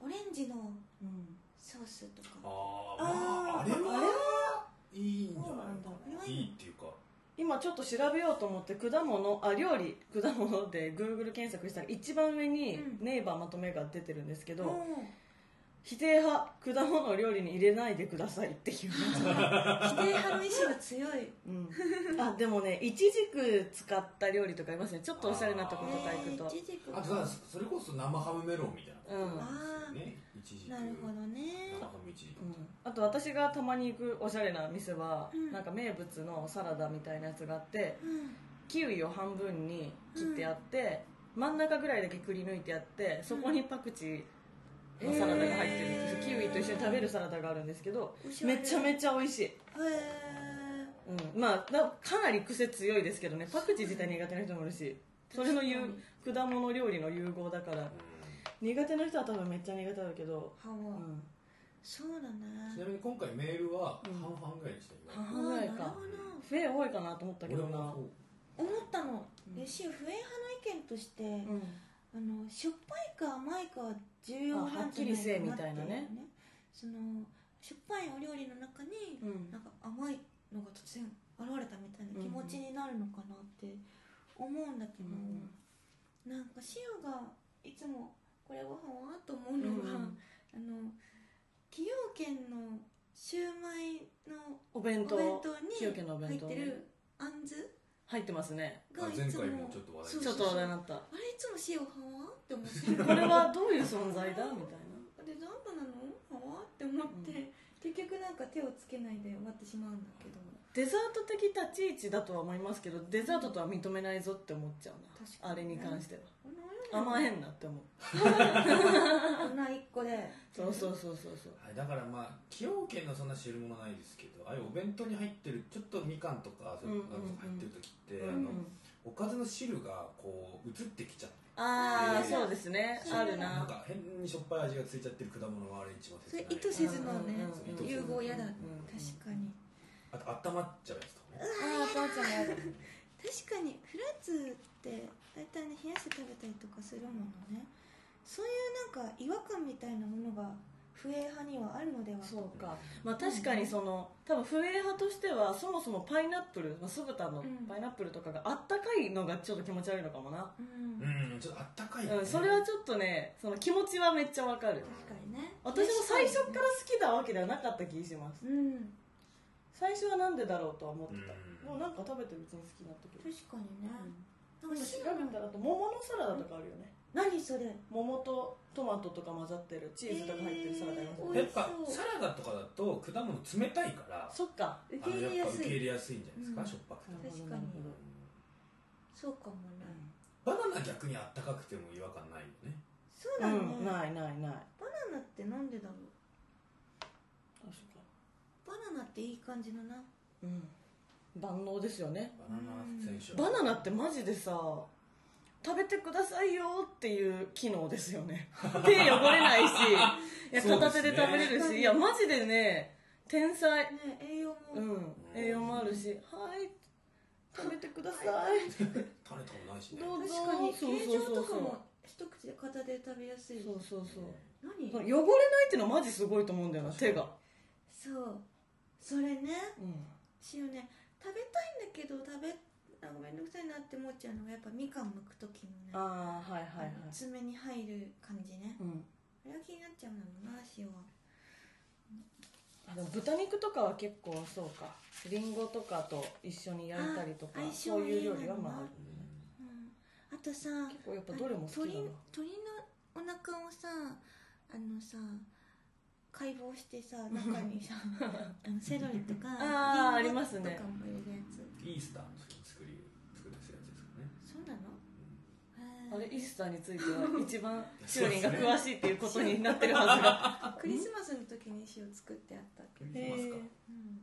Speaker 1: オレンジの
Speaker 2: うん
Speaker 1: ソースとか。
Speaker 3: あああれ
Speaker 2: あれ
Speaker 3: はいいんじゃない
Speaker 1: いい
Speaker 3: っていうか
Speaker 2: 今ちょっと調べようと思って果物あ料理果物で Google 検索したら一番上に
Speaker 1: うん。
Speaker 2: ネイバーまとめが出てるんですけど、
Speaker 1: うん
Speaker 2: 否定派果物を料理に入れないでくださいっていう、
Speaker 1: 否定派の意志が強い。
Speaker 2: うん、あでもねいちじく使った料理とかありますね。ちょっとおしゃれなとことか行くと、
Speaker 1: えーイチジク
Speaker 3: あとさそれこそ生ハムメロンみたいなことですよね。一時
Speaker 1: なるほどね。
Speaker 3: 生ハム一時
Speaker 2: うん。あと私がたまに行くおしゃれな店は、
Speaker 1: うん。
Speaker 2: なんか名物のサラダみたいなやつがあって
Speaker 1: うん。
Speaker 2: キウイを半分に切ってあって、真ん中ぐらいだけくり抜いてあってそこにパクチーのサラダが入ってるキウイと一緒に食べるサラダがあるんですけどめちゃめちゃ美味しい、
Speaker 1: へえ
Speaker 2: うん、まあだかなり癖強いですけどね。パクチー自体苦手な人もいるしそれの果物料理の融合だから。苦手な人は多分めっちゃ苦手だけど、
Speaker 1: そうだね。
Speaker 3: ちなみに今回メールは
Speaker 2: うん。
Speaker 3: 半々ぐらいにした今
Speaker 2: 半々ぐらいか。
Speaker 1: あーなるほ
Speaker 2: フェ多いかなと思ったけどな。
Speaker 1: 思ったの、
Speaker 2: うん。
Speaker 1: えし不衛派の意見として、
Speaker 2: うん
Speaker 1: あのしょっぱいか甘いかは重要なんじゃないかな
Speaker 2: っきりせえみたいなね。
Speaker 1: ってそのしょっぱいお料理の中に、
Speaker 2: うん。
Speaker 1: なんか甘いのが突然現れたみたいな気持ちになるのかなって思うんだけど、
Speaker 2: うん
Speaker 1: なんかシオがいつもこれご飯は？と思うのが、
Speaker 2: うん
Speaker 1: あの崎陽軒のシューマイの
Speaker 2: お弁当。
Speaker 1: に入ってるあんず
Speaker 2: 入ってますね。
Speaker 3: あ
Speaker 1: がいつも。
Speaker 3: 前回もちょっと話題
Speaker 1: そう
Speaker 2: ちょっと話題になった。
Speaker 1: あれいつもシオ派はって思って。
Speaker 2: これはどういう存在だ？みたいな。
Speaker 1: デザートなの？はって思って、結局なんか手をつけないで終わってしまうんだけど。
Speaker 2: デザート的立ち位置だとは思いますけどデザートとは認めないぞって思っちゃう
Speaker 1: 確かに
Speaker 2: なあれに関しては
Speaker 1: 甘
Speaker 2: 甘えんなって思う。
Speaker 1: こんな一個で。
Speaker 2: そうそうそうそうそう。
Speaker 3: はい、だからまあ崎陽軒のそんな汁物ないですけどああいうお弁当に入ってるちょっとみかんとかそういうのが入ってる時って、
Speaker 2: うん
Speaker 3: あのおかずの汁がこう移ってきちゃって。
Speaker 2: ああ
Speaker 3: えー
Speaker 2: そうですね。ある
Speaker 3: な。ん
Speaker 2: な
Speaker 3: か変にしょっぱい味がついちゃってる果物があれ一番
Speaker 1: それ意図せずのね
Speaker 2: うんうんうん。
Speaker 1: 融合嫌だ。
Speaker 2: うん
Speaker 1: 確かに
Speaker 3: あと温まっちゃうやつとかね。
Speaker 2: ああ父ちゃんやだ
Speaker 1: 確かにフルーツって大体ね冷やして食べたりとかするものね。そういうなんか違和感みたいなものが不衛派にはあるのではと。
Speaker 2: そうか。まあ確かにその多分不衛派としてはそもそもパイナップル、まあ、酢豚の
Speaker 1: うん。
Speaker 2: パイナップルとかがあったかいのがちょっと気持ち悪いのかもな、
Speaker 1: うん。
Speaker 3: うんちょっとあったかいよね、
Speaker 2: うん、それはちょっとねその気持ちはめっちゃわかる。
Speaker 1: 確かにね。
Speaker 2: 私も最初から好きなわけではなかった気します。
Speaker 1: うん。
Speaker 2: 最初はなんでだろうとは思ってた。
Speaker 3: うん。
Speaker 2: もうなんか食べて別に好きになったけど。
Speaker 1: 確かにね。
Speaker 2: うん調べたらあと桃のサラダとかあるよね。
Speaker 1: 何それ？
Speaker 2: 桃とトマトとか混ざってるチーズとか入ってるサラダありますよね
Speaker 1: えー
Speaker 3: やっぱサラダとかだと果物冷たいから
Speaker 2: そっか。
Speaker 1: 受け入れやす
Speaker 3: やっぱ受け入
Speaker 1: い
Speaker 3: れやすいんじゃないですか、
Speaker 1: うん。
Speaker 3: しょっぱくても。
Speaker 1: 確かに。そうかもね。
Speaker 3: バナナ逆にあったかくても違和感ないよね。
Speaker 1: そうだね。
Speaker 2: うん、ないないない。
Speaker 1: バナナってなんでだろう？
Speaker 2: 確か
Speaker 1: バナナっていい感じのな。
Speaker 2: うん万能ですよね。
Speaker 3: バナナ選手
Speaker 2: バナナってマジでさ食べてくださいよっていう機能ですよね。手汚れないし いや片手で食べれるし、いやマジでね天才。
Speaker 1: ね栄養も。
Speaker 2: うん栄養もあるしはい食べてください。
Speaker 3: 種とかもないしね。
Speaker 2: どうぞ。
Speaker 1: 確かに
Speaker 2: そう
Speaker 1: 形状
Speaker 2: そうそう。そう
Speaker 1: とかも一口で片手で食べやすい。
Speaker 2: そうそうそう。
Speaker 1: 何？
Speaker 2: 汚れないっていうのはマジすごいと思うんだよな手が。
Speaker 1: そう。それね
Speaker 2: うん。
Speaker 1: しおね食べたいんだけど食べなんかめんどくさいなって思っちゃうのがやっぱみかん剥く時のね
Speaker 2: ああはいはいはい。
Speaker 1: あの爪に入る感じね。
Speaker 2: うん。
Speaker 1: あれが気になっちゃうんだろうなしおは
Speaker 2: でも豚肉とかは結構そうか。リンゴとかと一緒に焼いたりとかそういう料理はまあある
Speaker 1: うん。あとさ
Speaker 2: 結構やっぱどれも好きだ
Speaker 1: 鳥
Speaker 2: な
Speaker 1: 鳥のお腹をさあのさ解剖してさ中にさ あのセロリとか
Speaker 2: あー
Speaker 1: リンゴ
Speaker 2: ありますね
Speaker 1: とかも入れるやつ。
Speaker 3: イースターの時に作り作ったやつですかね。
Speaker 1: そうなの？
Speaker 2: あれイースターについては一番シューリンが詳しいっていうことになってるはずが
Speaker 1: クリスマスの時に塩作ってあった
Speaker 3: クリスマスか。
Speaker 1: うん。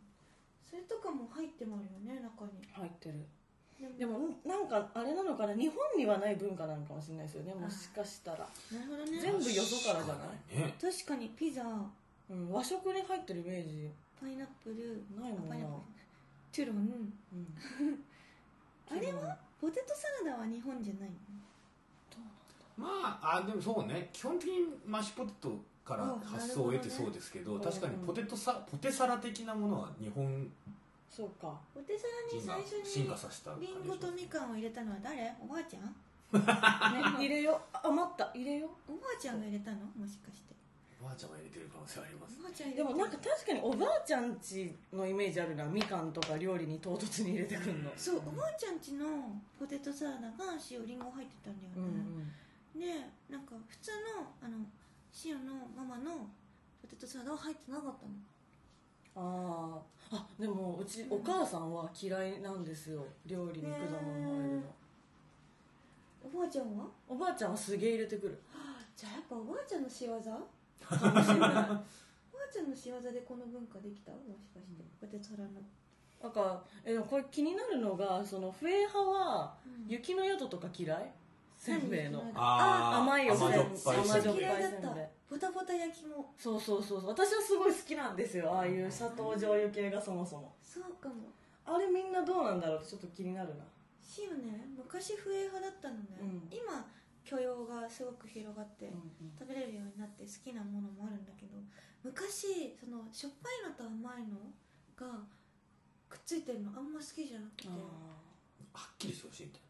Speaker 1: それとかも入ってもあるよね中に。
Speaker 2: 入ってる
Speaker 1: で
Speaker 2: でもなんかあれなのかな日本にはない文化なのかもしれないですよね。もしかしたら、
Speaker 1: なるほどね。
Speaker 2: 全部よそからじゃない？
Speaker 3: ね。
Speaker 1: 確かにピザ。
Speaker 2: うん、和食に入ってるイメージ。
Speaker 1: パイナップル。
Speaker 2: ないもんな。
Speaker 1: あパイナップル。トゥロン。
Speaker 2: うん。
Speaker 1: あれは？ポテトサラダは日本じゃないの？
Speaker 3: まああでもそうね。基本的にマッシュポテトから発想を得てそうですけど
Speaker 2: ね
Speaker 3: 確かにポテトサポテサラ的なものは日本
Speaker 2: そうか。
Speaker 1: ポテサラに最初に
Speaker 3: 進化させた感じ
Speaker 1: リンゴとみかんを入れたのは誰？おばあちゃん？
Speaker 2: ね入れよあ余った。入れよ
Speaker 1: おばあちゃんが入れたの？もしかして。
Speaker 3: おばあちゃんが入れてる可能性あります
Speaker 1: おばあちゃん入れて
Speaker 2: でもなんか確かにおばあちゃんちのイメージあるなみかんとか料理に唐突に入れてくるの。
Speaker 1: そうおばあちゃんちのポテトサラダが塩リンゴ入ってたんだよ
Speaker 2: うん
Speaker 1: ね、
Speaker 2: うん。
Speaker 1: でなんか普通のあの塩のママのポテトサラダは入ってなかったの。
Speaker 2: あーあでもうちお母さんは嫌いなんですよ。料理に果物入るの。
Speaker 1: おばあちゃんは？
Speaker 2: おばあちゃんはすげえ入れてくる。
Speaker 1: じゃあやっぱおばあちゃんの仕業？かもしれないおばあちゃんの仕業でこの文化できた？もしかしてポテトサラダ
Speaker 2: なんかえでもこれ気になるのがそのフェー派は
Speaker 1: うん。
Speaker 2: 雪の宿とか嫌い？せんべいの。甘いおせん
Speaker 3: 甘じょっぱい
Speaker 2: 甘じょっぱい
Speaker 1: 嫌いだった。
Speaker 2: せんべい
Speaker 1: ボタボタ焼きも。
Speaker 2: そうそうそうそう。私はすごい好きなんですよ。ああいう砂糖醤油系がそもそも。
Speaker 1: そうかも。
Speaker 2: あれみんなどうなんだろう？ってちょっと気になるな。
Speaker 1: 塩ね。昔不衛派だったのね、
Speaker 2: うん。
Speaker 1: 今許容がすごく広がって、食べれるようになって好きなものもあるんだけど昔そのしょっぱいのと甘いのがくっついてるのあんま好きじゃなくて。
Speaker 2: あ
Speaker 3: はっきりしてほしいみたい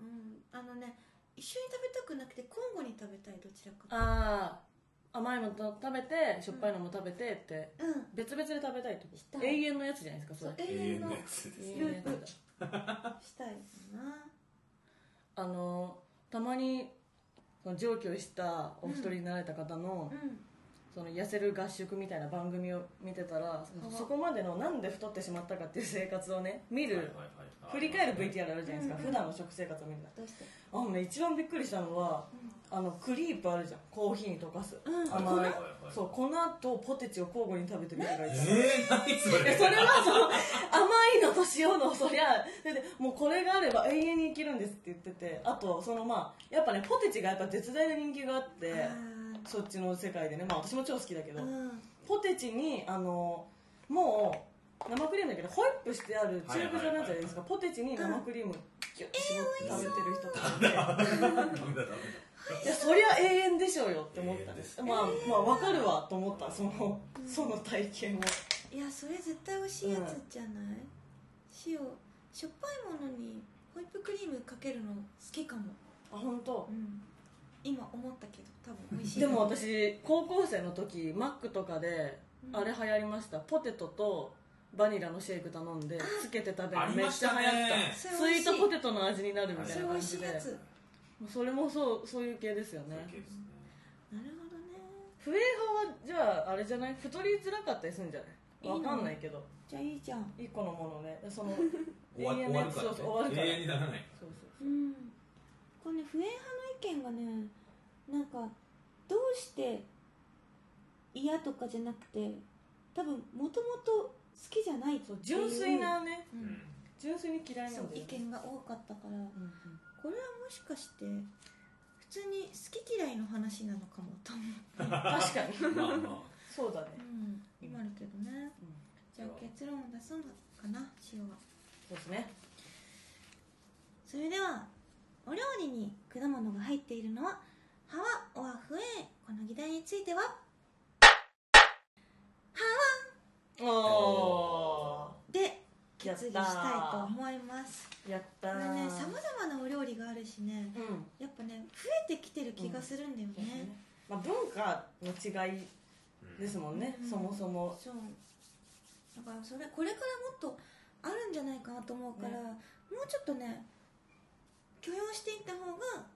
Speaker 1: うん。あのね一緒に食べたくなくて交互に食べたいどちらか
Speaker 2: ーあー甘いのと食べてしょっぱいのも食べてって
Speaker 1: うん。
Speaker 2: 別々で食べたいってこ
Speaker 1: したい。
Speaker 2: と永遠のやつじゃないですかそれ。
Speaker 1: 永遠の。
Speaker 3: やつです
Speaker 2: 永遠のやつだ
Speaker 1: したいな。
Speaker 2: あのたまにその上京したお一人になられた方の,、
Speaker 1: うん
Speaker 2: その痩せる合宿みたいな番組を見てたらそこまでのなんで太ってしまったかっていう生活をね見る、振り返る VTR あるじゃないですか、
Speaker 1: うん。
Speaker 2: 普段の食生活を見る
Speaker 1: どうして？
Speaker 2: あのね一番びっくりしたのはあのクリープあるじゃん。コーヒーに溶かす、
Speaker 1: うん。
Speaker 2: 甘い、
Speaker 3: はいはいはい。
Speaker 2: そう粉とポテチを交互に食べてる人がいて、
Speaker 3: えそれ？
Speaker 2: で それはその甘いのと塩のそりゃででもうこれがあれば永遠に生きるんですって言ってて。あとそのまあやっぱねポテチがやっぱ絶大な人気があって
Speaker 1: あ
Speaker 2: そっちの世界でね。まあ私も超好きだけど、
Speaker 1: ーうん。
Speaker 2: ポテチにあのもう生クリームだけどホイップしてある中華状のやつじゃないですか、ポテチに生クリームギュッて絞って食べてる人とか。いて、やそりゃ永遠でしょうよって思った
Speaker 3: 永遠です
Speaker 2: まあまあ分かるわと思った。そのその体験を。
Speaker 1: いやそれ絶対美味しいやつじゃない、塩。しょっぱいものにホイップクリームかけるの好きかも。
Speaker 2: あ本当？
Speaker 1: うん今思ったけど多分美味しい。
Speaker 2: でも私高校生の時マックとかで
Speaker 1: うん。
Speaker 2: あれ流行りました。ポテトとバニラのシェイク頼んでつけて食べ
Speaker 3: あ
Speaker 2: るめっちゃ流行っ
Speaker 3: ね
Speaker 2: た。
Speaker 1: それ美味しい。
Speaker 2: スイートポテトの味になるみたいな感じで。
Speaker 1: しいやつ。
Speaker 2: もうそれもそうそういう系ですよね。
Speaker 3: そういう系ですね。
Speaker 1: なるほどね。
Speaker 2: フエ派はじゃああれじゃない？太りづらかったりするんじゃない？わかんないけど。
Speaker 1: じゃあいいじゃん。
Speaker 2: 一個のものね。その
Speaker 3: 終わ
Speaker 2: 永遠のやつ。
Speaker 3: 終わるから、ね、
Speaker 2: そうそう終わるから。
Speaker 3: 永遠にならない。
Speaker 2: そうそう
Speaker 1: う。ん。これね不衛派の意見がねなんかどうして嫌とかじゃなくて多分もともと好きじゃないって
Speaker 2: そう。
Speaker 1: いう
Speaker 2: 純粋なね
Speaker 1: う
Speaker 3: うん。ん
Speaker 2: 純粋に嫌いな
Speaker 1: そう意
Speaker 2: んだよね。
Speaker 1: 見が多かったから。
Speaker 2: うんうん。
Speaker 1: これはもしかして普通に好き嫌いの話なのかもと思う、
Speaker 2: 確かに。
Speaker 3: まあま
Speaker 2: そうだね。
Speaker 1: うん、今あるけどね。
Speaker 2: うん。
Speaker 1: じゃあ結論を出すのかな塩は。
Speaker 2: そうですね。
Speaker 1: それではお料理に果物が入っているのはハワオアフエこの議題については？
Speaker 2: お
Speaker 1: で
Speaker 2: やったー。
Speaker 1: 決議したいと思います。
Speaker 2: ーやったー。
Speaker 1: これねさまざまなお料理があるしね
Speaker 2: うん。
Speaker 1: やっぱね増えてきてる気がするんだよ
Speaker 2: そうですね
Speaker 1: ね、
Speaker 2: まあ、文化の違い
Speaker 3: あ
Speaker 2: ですもんね、
Speaker 1: うん。
Speaker 2: そもそも。
Speaker 1: そう。だからそれこれからもっとあるんじゃないかなと思うから、
Speaker 2: ね。
Speaker 1: もうちょっとね許容していった方が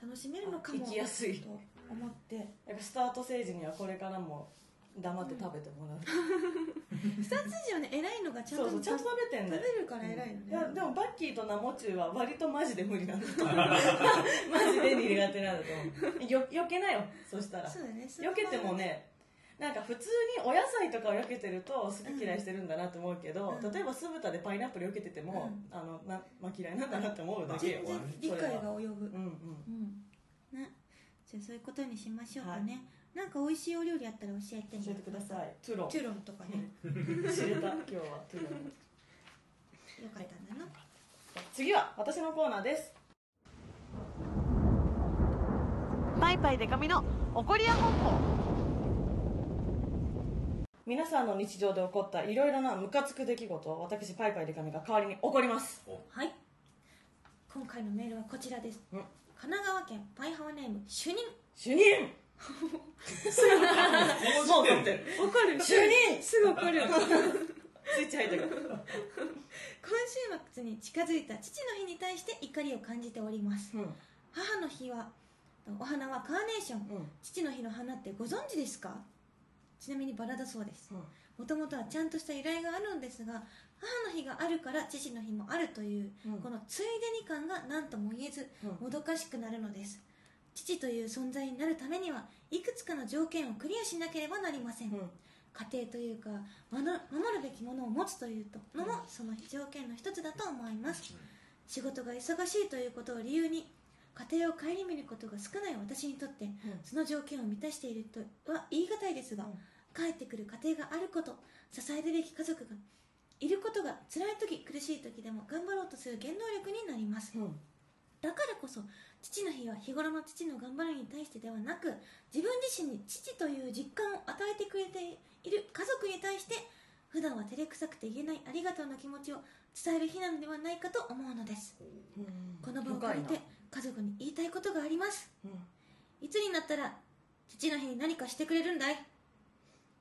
Speaker 1: 楽しめるのかも
Speaker 2: 生きやすい。
Speaker 1: と思って。
Speaker 2: やっぱスタートステージにはこれからも黙って食べてもらう、
Speaker 1: スタッツ時はね偉いのがちゃんと
Speaker 2: そうそうちゃんと食べてんだよ。
Speaker 1: 食べるから偉いよね、
Speaker 2: いやでもバッキーとナモチュウは割とマジで無理なんだと思う。マジで苦手なんだと思う。よ避けなよそしたら。
Speaker 1: そうだね。それは
Speaker 2: 避けてもねなんか普通にお野菜とかを避けてると好き嫌いしてるんだなと思うけど、
Speaker 1: うん。
Speaker 2: 例えば酢豚でパイナップル避けてても、
Speaker 1: うん。
Speaker 2: あのな、まあ、嫌いなんだなって思うだけよ。
Speaker 1: 理解が及ぶ。
Speaker 2: うんうん。
Speaker 1: うん。ね。じゃあそういうことにしましょうかね、なんか美味しいお料理あったら教えてね。
Speaker 2: 教えてください。トゥロン。
Speaker 1: チュロンとかね。
Speaker 2: 知れた今日はトゥロン。
Speaker 1: よかったんだな。
Speaker 2: 次は私のコーナーです。パイパイデカミの怒りや本舗皆さんの日常で起こったいろいろなムカつく出来事を私パイパイデカミが代わりに怒ります。
Speaker 1: はい。今回のメールはこちらです、
Speaker 2: うん。
Speaker 1: 神奈川県パイハワネーム主任。
Speaker 2: 主任。もう怒ってる。
Speaker 1: わかる
Speaker 2: 主任。
Speaker 1: すぐわかる。
Speaker 2: スイッチ入ってる。
Speaker 1: 今週末に近づいた父の日に対して怒りを感じております。
Speaker 2: うん。
Speaker 1: 母の日はお花はカーネーション。
Speaker 2: うん。
Speaker 1: 父の日の花ってご存知ですか？ちなみにバラだそうです。
Speaker 2: うん。
Speaker 1: もともとはちゃんとした由来があるんですが母の日があるから父の日もあるという、
Speaker 2: うん。
Speaker 1: このついでに感が何とも言えず
Speaker 2: うん。
Speaker 1: もどかしくなるのです。父という存在になるためにはいくつかの条件をクリアしなければなりません、
Speaker 2: うん。
Speaker 1: 家庭というか守守るべきものを持つというのもその条件の一つだと思います。仕事が忙しいということを理由に家庭を顧みることが少ない私にとってその条件を満たしているとは言い難いですが、帰ってくる家庭があること支えるべき家族がいることが辛い時苦しい時でも頑張ろうとする原動力になります。
Speaker 2: うん。
Speaker 1: だからこそ父の日は日頃の父の頑張りに対してではなく自分自身に父という実感を与えてくれている家族に対して普段は照れくさくて言えないありがとうの気持ちを伝える日なのではないかと思うのです。この場を借りて家族に言いたいことがあります。
Speaker 2: うん。
Speaker 1: いつになったら父の日に何かしてくれるんだい？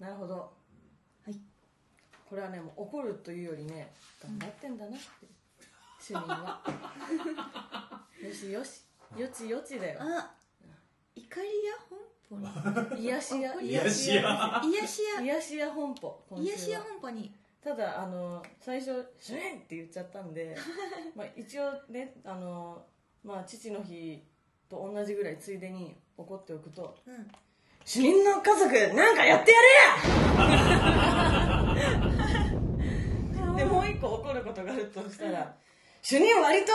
Speaker 2: なるほど。
Speaker 1: はい。
Speaker 2: これはねもう怒るというよりね頑張ってんだなって主任は。よしよし。よちよちだよ。
Speaker 1: あ怒りや本舗に。
Speaker 2: 癒しや。
Speaker 3: 癒しや
Speaker 1: 癒しや
Speaker 2: 癒しや本舗今週は。
Speaker 1: 癒しや本舗に。
Speaker 2: ただあの最初「主任!」って言っちゃったんで まあ一応ねあの、まあ、父の日と同じぐらいついでに怒っておくと
Speaker 1: うん「
Speaker 2: 主任の家族なんかやってやれや 」でもう一個怒ることがあるとしたら「主任割と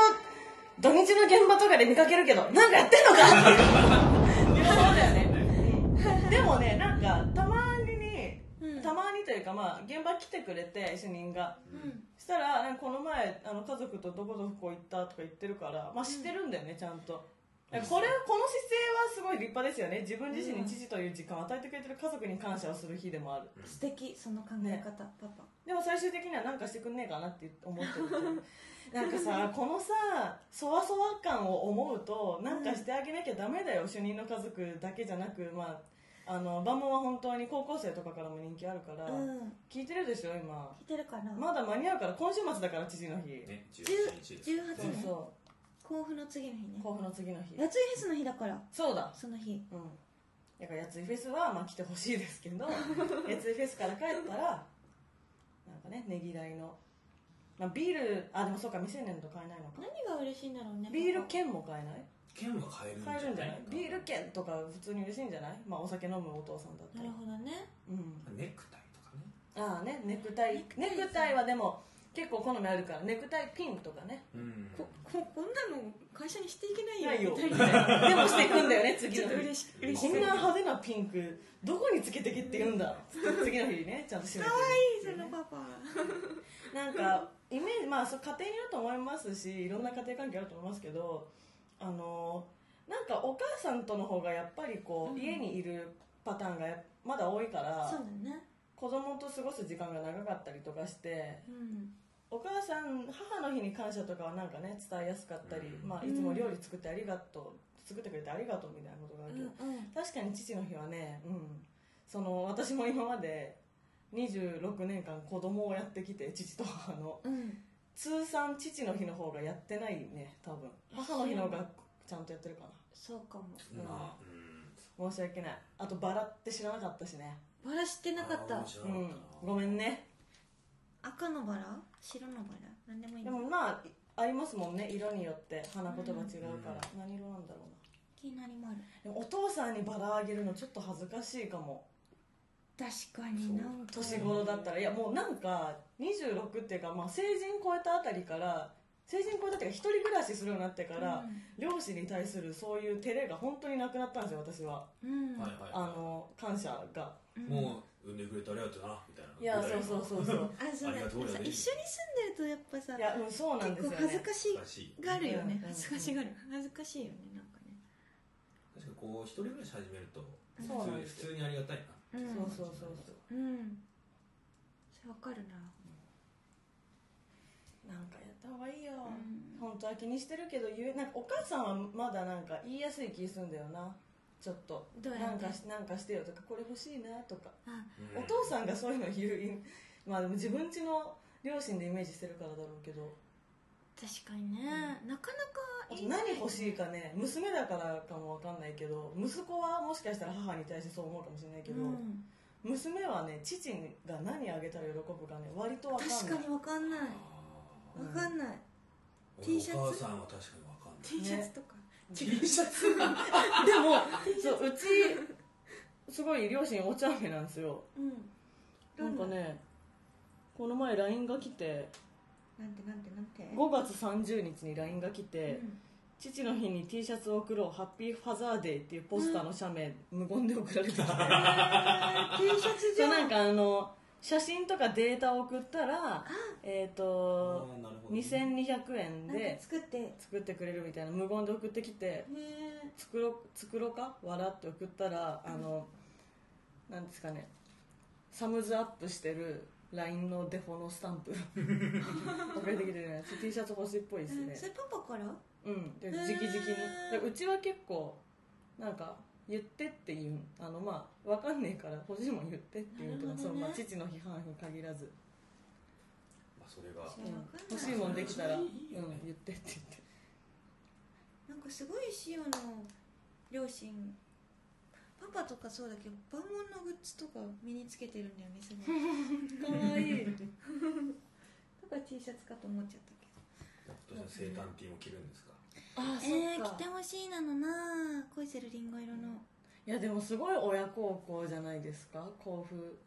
Speaker 2: 土日の現場とかで見かけるけどなんかやってんのか!」っていうそうだよねでもねなんかたまにね
Speaker 1: うん
Speaker 2: たまにというかまあ現場来てくれて主任が
Speaker 1: うん
Speaker 2: そしたらこの前あの家族とどこどこ行ったとか言ってるからまあ知ってるんだよね、ちゃんとこれこの姿勢はすごい立派ですよね。自分自身に父という時間を与えてくれてる家族に感謝をする日でもある。
Speaker 1: 素敵その考え方、パパ。
Speaker 2: でも最終的には何かしてくんねえかなって思ってる。なんかさ このさそわそわ感を思うとなんかしてあげなきゃダメだよ、主任の家族だけじゃなくまああの万門は本当に高校生とかからも人気あるから、
Speaker 1: うん。
Speaker 2: 聞いてるでしょ今。
Speaker 1: 聞いてるかな、
Speaker 2: まだ間に合うから今週末だから父の日、
Speaker 3: ね
Speaker 1: 10
Speaker 3: 18日です
Speaker 1: 18
Speaker 2: そう
Speaker 1: ね
Speaker 2: そ
Speaker 1: 甲府の次の日ね。
Speaker 2: う甲府の次の日。
Speaker 1: やついフェスの日だから。
Speaker 2: そうだ。
Speaker 1: その日。
Speaker 2: うん。だからやついフェスはまあ来てほしいですけどやついフェスから帰ったらなんかねねぎらいの、まあ、ビールあでもそうか未成年だと買えないのか。
Speaker 1: 何が嬉しいんだろうね
Speaker 2: ビール券も買えない？
Speaker 3: 券は買えるんじゃ
Speaker 2: 買えるんじゃない？ビール
Speaker 3: 券
Speaker 2: 券とか普通に嬉しいんじゃない？まあお酒飲むお父さんだったら
Speaker 1: なるほどね。
Speaker 2: うん。
Speaker 3: ネクタイとかね。
Speaker 2: ああねネクタイ。ネ
Speaker 1: ネクタイ。
Speaker 2: クタイはでも結構好みあるからネクタイピンとかね。
Speaker 3: うん。
Speaker 1: こここんなの会社にしていけないよ
Speaker 2: ないよ。
Speaker 1: みたいな。
Speaker 2: でもしていくんだよね次
Speaker 1: ちょっと
Speaker 2: の日
Speaker 1: 嬉し嬉しい。
Speaker 2: こんな派手なピンクどこにつけてけって言うんだ。次の日ねちゃんと締めて
Speaker 1: かわいいそのパパ。
Speaker 2: なんかイメージまあそう家庭によると思いますしいろんな家庭関係あると思いますけどあのなんかお母さんとの方がやっぱりこう、
Speaker 1: うん。
Speaker 2: 家にいるパターンがまだ多いから
Speaker 1: そうだね。
Speaker 2: 子供と過ごす時間が長かったりとかして
Speaker 1: うん
Speaker 2: お母さん母の日に感謝とかはなんかね伝えやすかったり、
Speaker 3: うん。
Speaker 2: まあ、いつも料理作ってありがとう作ってくれてありがとうみたいなことがあるけど、
Speaker 1: うんうん。
Speaker 2: 確かに父の日はね、うん、その私も今まで26年間子供をやってきて父と母の。
Speaker 1: うん。
Speaker 2: 通算父の日の方がやってないね多分。母の日の方がちゃんとやってるか
Speaker 1: そうかも。
Speaker 3: まあうん。
Speaker 2: な申し訳ない。あとバラって知らなかったしね。
Speaker 1: バラしてなかった。
Speaker 2: うん
Speaker 3: なかったな。
Speaker 2: ごめんね
Speaker 1: 赤のバラ？白のバラ？何でもいい
Speaker 2: で
Speaker 1: の
Speaker 2: もまあありますもんね。色によって花言葉違うから、何色なんだろうな。
Speaker 1: 気になりもある
Speaker 2: でもお父さんにバラあげるのちょっと恥ずかしいかも。
Speaker 1: 確かになんか。
Speaker 2: 年頃だったら。いやもうなんか26っていうか、まあ、成人超えたあたりから成人超えたっていうか一人暮らしするようになってから、両親に対するそういう照れが本当になくなったんですよ私は。
Speaker 1: うん、
Speaker 3: はいはい。
Speaker 2: あの感謝が。
Speaker 1: うん。
Speaker 3: もう産んでくれてありがとうなみたいな。い
Speaker 2: やそうそうそうそう
Speaker 1: あそう。だ
Speaker 3: ありがとうございます。
Speaker 1: さ一緒に住んでるとやっぱさ
Speaker 2: いやうんそうなんです
Speaker 1: 結構
Speaker 2: よね
Speaker 1: 恥ずかしがあるよね
Speaker 2: うん
Speaker 1: 恥ずかしがる。恥ずかしいよねなんかね。
Speaker 3: 確かにこう一人暮らし始めると
Speaker 2: そうなんです。
Speaker 3: 普通にありがたいな。
Speaker 1: うん
Speaker 2: そうそう。そうそう
Speaker 1: う。ん。それわかるな。
Speaker 2: なんかやった方がいいよ、
Speaker 1: うん。
Speaker 2: 本当は気にしてるけど言うなんかお母さんはまだなんか言いやすい気するんだよなちょっとなんかしなんかしてよとかこれ欲しいなとか。
Speaker 1: あ。
Speaker 2: お父さんがそういうの言うまあでも自分家の両親でイメージしてるからだろうけど。
Speaker 1: 確かにね、なかなか
Speaker 2: あと何欲しいかね娘だからかもわかんないけど息子はもしかしたら母に対してそう思うかもしれないけど、
Speaker 1: うん、
Speaker 2: 娘はね父が何あげたら喜ぶかね割とわかんない。
Speaker 1: 確かにわかんない。
Speaker 3: あ
Speaker 1: わかんない、
Speaker 3: ー
Speaker 1: T シャツ？
Speaker 3: お母さんは確かにわかんない。
Speaker 1: T シャツとか、
Speaker 3: T シャツ。
Speaker 2: でもそううちすごい両親お茶目なんですよ。
Speaker 1: うん。
Speaker 2: なんかねこの前 LINE が来て
Speaker 1: なんてなんてなんて
Speaker 2: ？5月30日に LINE が来て、
Speaker 1: うん。
Speaker 2: 父の日に T シャツを送ろうハッピーファザーデーっていうポスターの写メ、無言で送られてきて。
Speaker 1: えー T シャツじゃ
Speaker 2: なんかあの写真とかデータを送ったらえっ、
Speaker 3: ーなるほどね。
Speaker 2: 2200円で
Speaker 1: 作って。へ
Speaker 2: 作ってくれるみたいな無言で送ってきて
Speaker 1: え
Speaker 2: 作ろ作ろうか？笑って送ったらあのなんですかね。サムズアップしてる LINE のデフォのスタンプ。送られてきてるやつ T シャツ欲しいっぽいですね。
Speaker 1: それパパから？
Speaker 2: うん。で直々に。でうちは結構なんか言ってって言うあのまあわかんねえから欲しいもん言ってって言うけど
Speaker 1: なるほどね。
Speaker 2: そのまあ父の批判に限らず、
Speaker 3: まあそれが。
Speaker 1: そ
Speaker 2: うん欲しいもんできたら、うん、言ってって言って。
Speaker 1: なんかすごいシオの両親パパとかそうだけど万能のグッズとか身につけてるんだよねすごい
Speaker 2: かわいい。
Speaker 1: だから T シャツかと思っちゃったけど。
Speaker 3: 今年の生誕 T も着るんですか？
Speaker 2: あ
Speaker 1: えー、着てほしいなのな。恋せるりんご色の。
Speaker 2: いやでもすごい親孝行じゃないですか？甲府。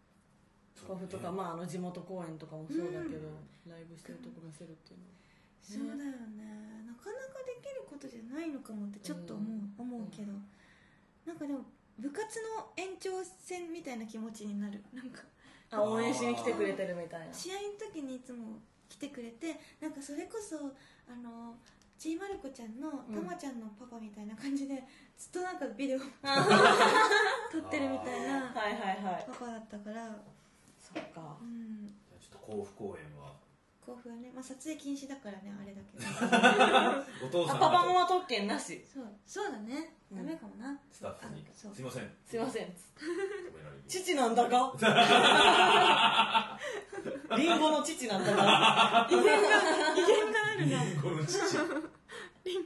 Speaker 2: 甲府とか、まああの地元公演とかもそうだけど、ライブしてるとこ見せるっていうのは。
Speaker 1: そうだよね。なかなかできることじゃないのかもってちょっと思う,、
Speaker 2: うん。
Speaker 1: 思うけど。なんかでも部活の延長戦みたいな気持ちになる。なんか。
Speaker 2: あ応援しに来てくれてるみたいな。
Speaker 1: 試合の時にいつも来てくれてなんかそれこそあのちいまる子ちゃんの
Speaker 2: うん。
Speaker 1: たまちゃんのパパみたいな感じで、ずっとなんかビデオ 撮ってるみたいな
Speaker 2: はいはいはい。
Speaker 1: パパだったから。
Speaker 2: そっか。
Speaker 1: うん。
Speaker 3: じゃあちょっと甲府公演は
Speaker 1: 甲府はね、まあ、撮影禁止だからねあれだけど。
Speaker 3: お父さん
Speaker 2: あパパマ
Speaker 3: が
Speaker 2: マ特権なし。
Speaker 1: そう。そうだね。
Speaker 2: うん。
Speaker 1: ダメかもな、
Speaker 3: スタッフに。すいません。
Speaker 2: すいません。父なんだが。リンゴの父なんだが。
Speaker 1: 威厳があるな。
Speaker 3: この父。
Speaker 1: リ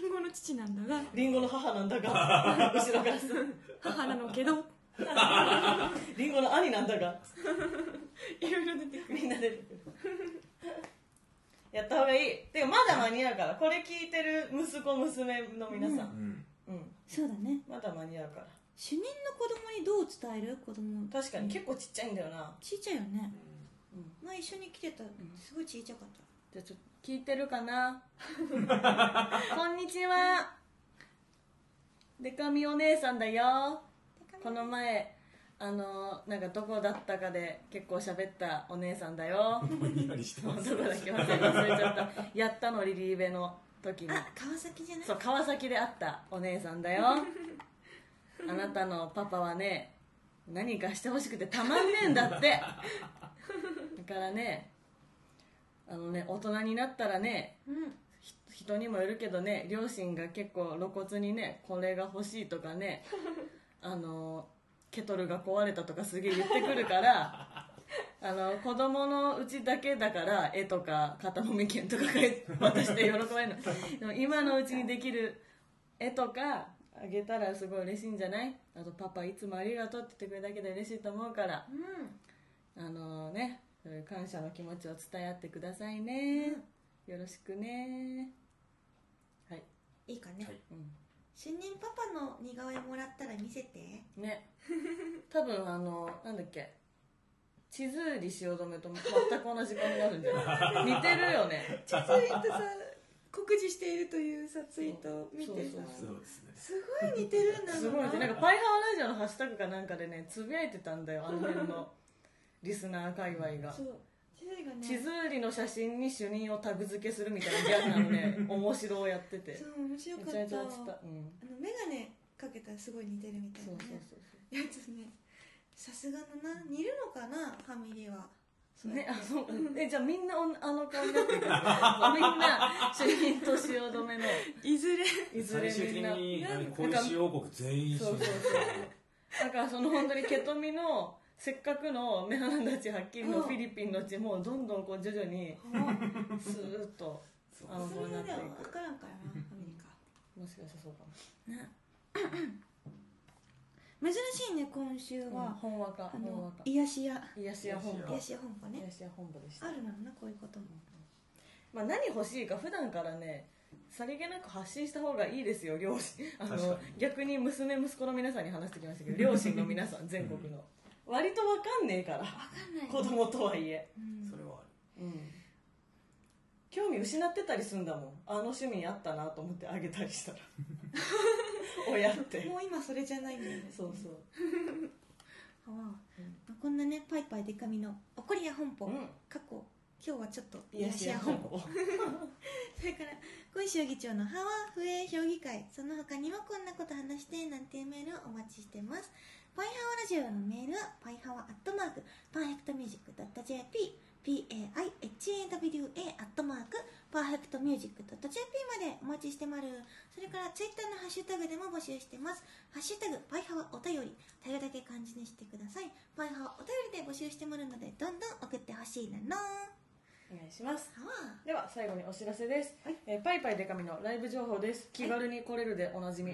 Speaker 1: ンゴの父なんだが。
Speaker 2: リンゴの母なんだが。後ろからす
Speaker 1: 母なのけど。
Speaker 2: リンゴの兄なんだが。
Speaker 1: いろいろ出てくる。
Speaker 2: みんな出てくる やった方がいい。てかまだ間に合うから。これ聞いてる息子娘の皆さ
Speaker 3: うん。ん
Speaker 2: うん、
Speaker 1: そうだね。
Speaker 2: まだ間に合うから。
Speaker 1: 主任の子供にどう伝える？子供。
Speaker 2: 確かに。結構ちっちゃいんだよな、
Speaker 1: ちっちゃいよね。
Speaker 2: うん、
Speaker 1: まあ一緒に来てた。すごいちっちゃかった。
Speaker 2: じゃあちょっと聞いてるかな？こんにちは。でかみお姉さんだよ。この前あのなんかどこだったかで結構喋ったお姉さんだよ。
Speaker 3: やりして
Speaker 2: どこ
Speaker 3: ます。
Speaker 2: だっけ忘れ忘れちゃった。やったのリリーベの時に
Speaker 1: あ川崎じゃない？
Speaker 2: そう川崎で会ったお姉さんだよ。あなたのパパはね何かしてほしくてたまんねえんだって。だからねあのね大人になったらね
Speaker 1: うん。
Speaker 2: ひ人にもよるけどね両親が結構露骨にねこれが欲しいとかねあのケトルが壊れたとかすげえ言ってくるから あの子供のうちだけだから絵とか肩もみ券とかが渡して喜べるの。でも今のうちにできる絵とかあげたらすごい嬉しいんじゃない？あとパパいつもありがとうって言ってくれるだけで嬉しいと思うから。
Speaker 1: うん。
Speaker 2: あのねそういう感謝の気持ちを伝え合ってくださいね、よろしくね。はい、
Speaker 1: いいかね、
Speaker 3: はい。
Speaker 2: うん
Speaker 1: 主任パパの似顔絵もらったら見せて。
Speaker 2: ね。多分あのなんだっけ。地図売り汐留と全く同じ顔になるんじゃない？似てるよね。
Speaker 1: ツイートさ酷似しているというさツイートを見てさ
Speaker 3: すね。
Speaker 1: すごい似てるんだろう
Speaker 2: すごいなんかパイハワラジオのハッシュタグかなんかでねつぶやいてたんだよあの辺の。リスナー界隈が。
Speaker 1: そう地図がね。
Speaker 2: 地図売りの写真に主任をタグ付けするみたいなギャグなのね。面白をやってて。
Speaker 1: そう面白
Speaker 2: め
Speaker 1: かっ
Speaker 2: ちゃめちゃやってた。
Speaker 1: た
Speaker 2: うん。
Speaker 1: あの眼鏡かけたらすごい似てるみたい
Speaker 2: そう
Speaker 1: なね。
Speaker 2: そうそうそう
Speaker 1: やつねさすがのな。似るのかなファミリーは。そう
Speaker 2: ね、あそう。えじゃあみんなあの顔になってるから みんな主任と汐留の。
Speaker 1: いずれ。
Speaker 2: いずれみんな。
Speaker 3: に
Speaker 2: なんか
Speaker 3: 小石王国全員一緒
Speaker 2: そうそうそう。だからその本当にケトミのせっかくの目鼻立ちはっきりの
Speaker 1: うん。
Speaker 2: フィリピンの地もどんどんこう徐々に
Speaker 1: あ
Speaker 2: スーッとあの
Speaker 1: そ
Speaker 2: 子になってい
Speaker 1: れでは分
Speaker 2: く
Speaker 1: からんからなファミリーか
Speaker 2: もしかしたらそうかも
Speaker 1: ね。珍しいね今週は、
Speaker 2: 本話か
Speaker 1: あの
Speaker 2: 本話か
Speaker 1: 癒しや
Speaker 2: 癒し屋本部。
Speaker 1: 癒しや本舗ね。
Speaker 2: 癒し屋本部でした。
Speaker 1: あるのなこういうことも。
Speaker 2: まあ、何欲しいか普段からねさりげなく発信した方がいいですよ両親。あの逆に娘息子の皆さんに話してきましたけど両親の皆さん全国の割と分かんねえから。
Speaker 1: 分かんない
Speaker 2: 子供とはいえ、
Speaker 1: うん。
Speaker 3: それはあ
Speaker 2: うん、興味失ってたりすんだもん。あの趣味あったなと思ってあげたりしたら。親って。
Speaker 1: もう今それじゃないんだよね。
Speaker 2: そうそう。
Speaker 1: こんなねパイパイデカミの怒りや本舗、
Speaker 2: うん。
Speaker 1: 過去。今日はちょっと
Speaker 2: 癒しや本舗
Speaker 1: それから小石議長のハワフエ評議会。その他にもこんなこと話してなんていうメールをお待ちしてますパイハワラジオのメールはパイハワアットマークパーフェクトミュージック .jp PAIHAWA アットマークパーフェクトミュージック .jp までお待ちしてまるそれからツイッターのハッシュタグでも募集してます。ハッシュタグパイハワお便りタグだけ漢字にしてください。パイハワお便りで募集してまるのでどんどん送ってほしいなの。
Speaker 2: お願いします。では最後にお知らせです、
Speaker 1: はい。
Speaker 2: えーパイパイデカミのライブ情報です。気軽に来れるでおなじみ、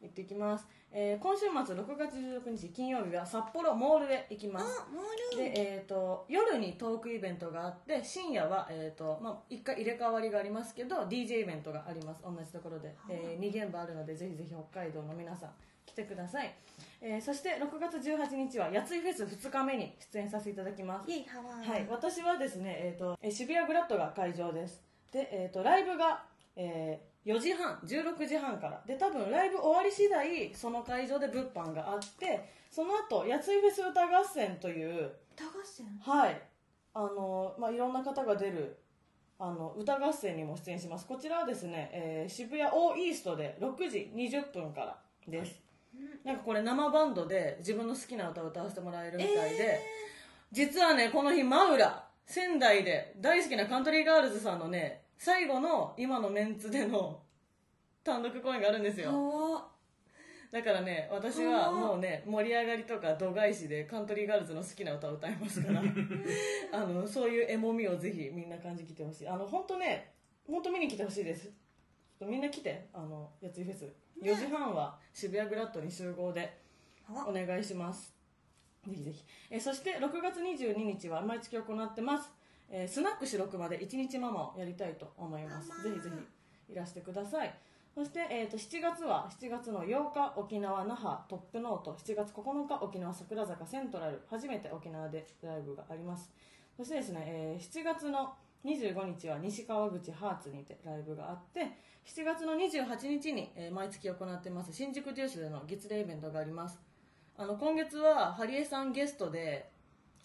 Speaker 2: 行ってきます、えー今週末6月16日金曜日は札幌モールへ行きます。で、えー、と夜にトークイベントがあって深夜は、えーとまあ、1回入れ替わりがありますけど DJ イベントがあります。同じところで、え2現場あるのでぜひぜひ北海道の皆さん来てください、えーそして6月18日はやついフェス2日目に出演させていただきます。はい、私はですね、えーとえー渋谷グラッドが会場です。で、えー、とライブが、えー4時半16時半から。で多分ライブ終わり次第その会場で物販があってその後やついフェス歌合戦という
Speaker 1: 歌合戦？
Speaker 2: はい。あの、まあ、いろんな方が出るあの歌合戦にも出演します。こちらはですね、えー渋谷オーイーストで6時20分からです、なんかこれ生バンドで自分の好きな歌を歌わせてもらえるみたいで、実はねこの日真浦仙台で大好きなカントリーガールズさんのね最後の今のメンツでの単独公演があるんですよ。だからね私はもうね盛り上がりとか度外視でカントリーガールズの好きな歌を歌いますから。あのそういうエモみをぜひみんな感じきてほしい。あの本当ね本当見に来てほしいです。みんな来て。あのやついフェス。4時半は渋谷グラッドに集合でお願いします。ぜひぜひ。えそして6月22日は毎月行ってます、えースナック四六まで1日ママをやりたいと思います。ぜひぜひいらしてください。そして、えー、と7月は7月の8日沖縄那覇トップノート。7月9日沖縄桜坂セントラル。初めて沖縄でライブがあります。そしてですね、えー7月の25日は西川口ハーツにてライブがあって7月の28日に、えー毎月行ってます。新宿デュースでの月例イベントがあります。あの今月はハリエさんゲストで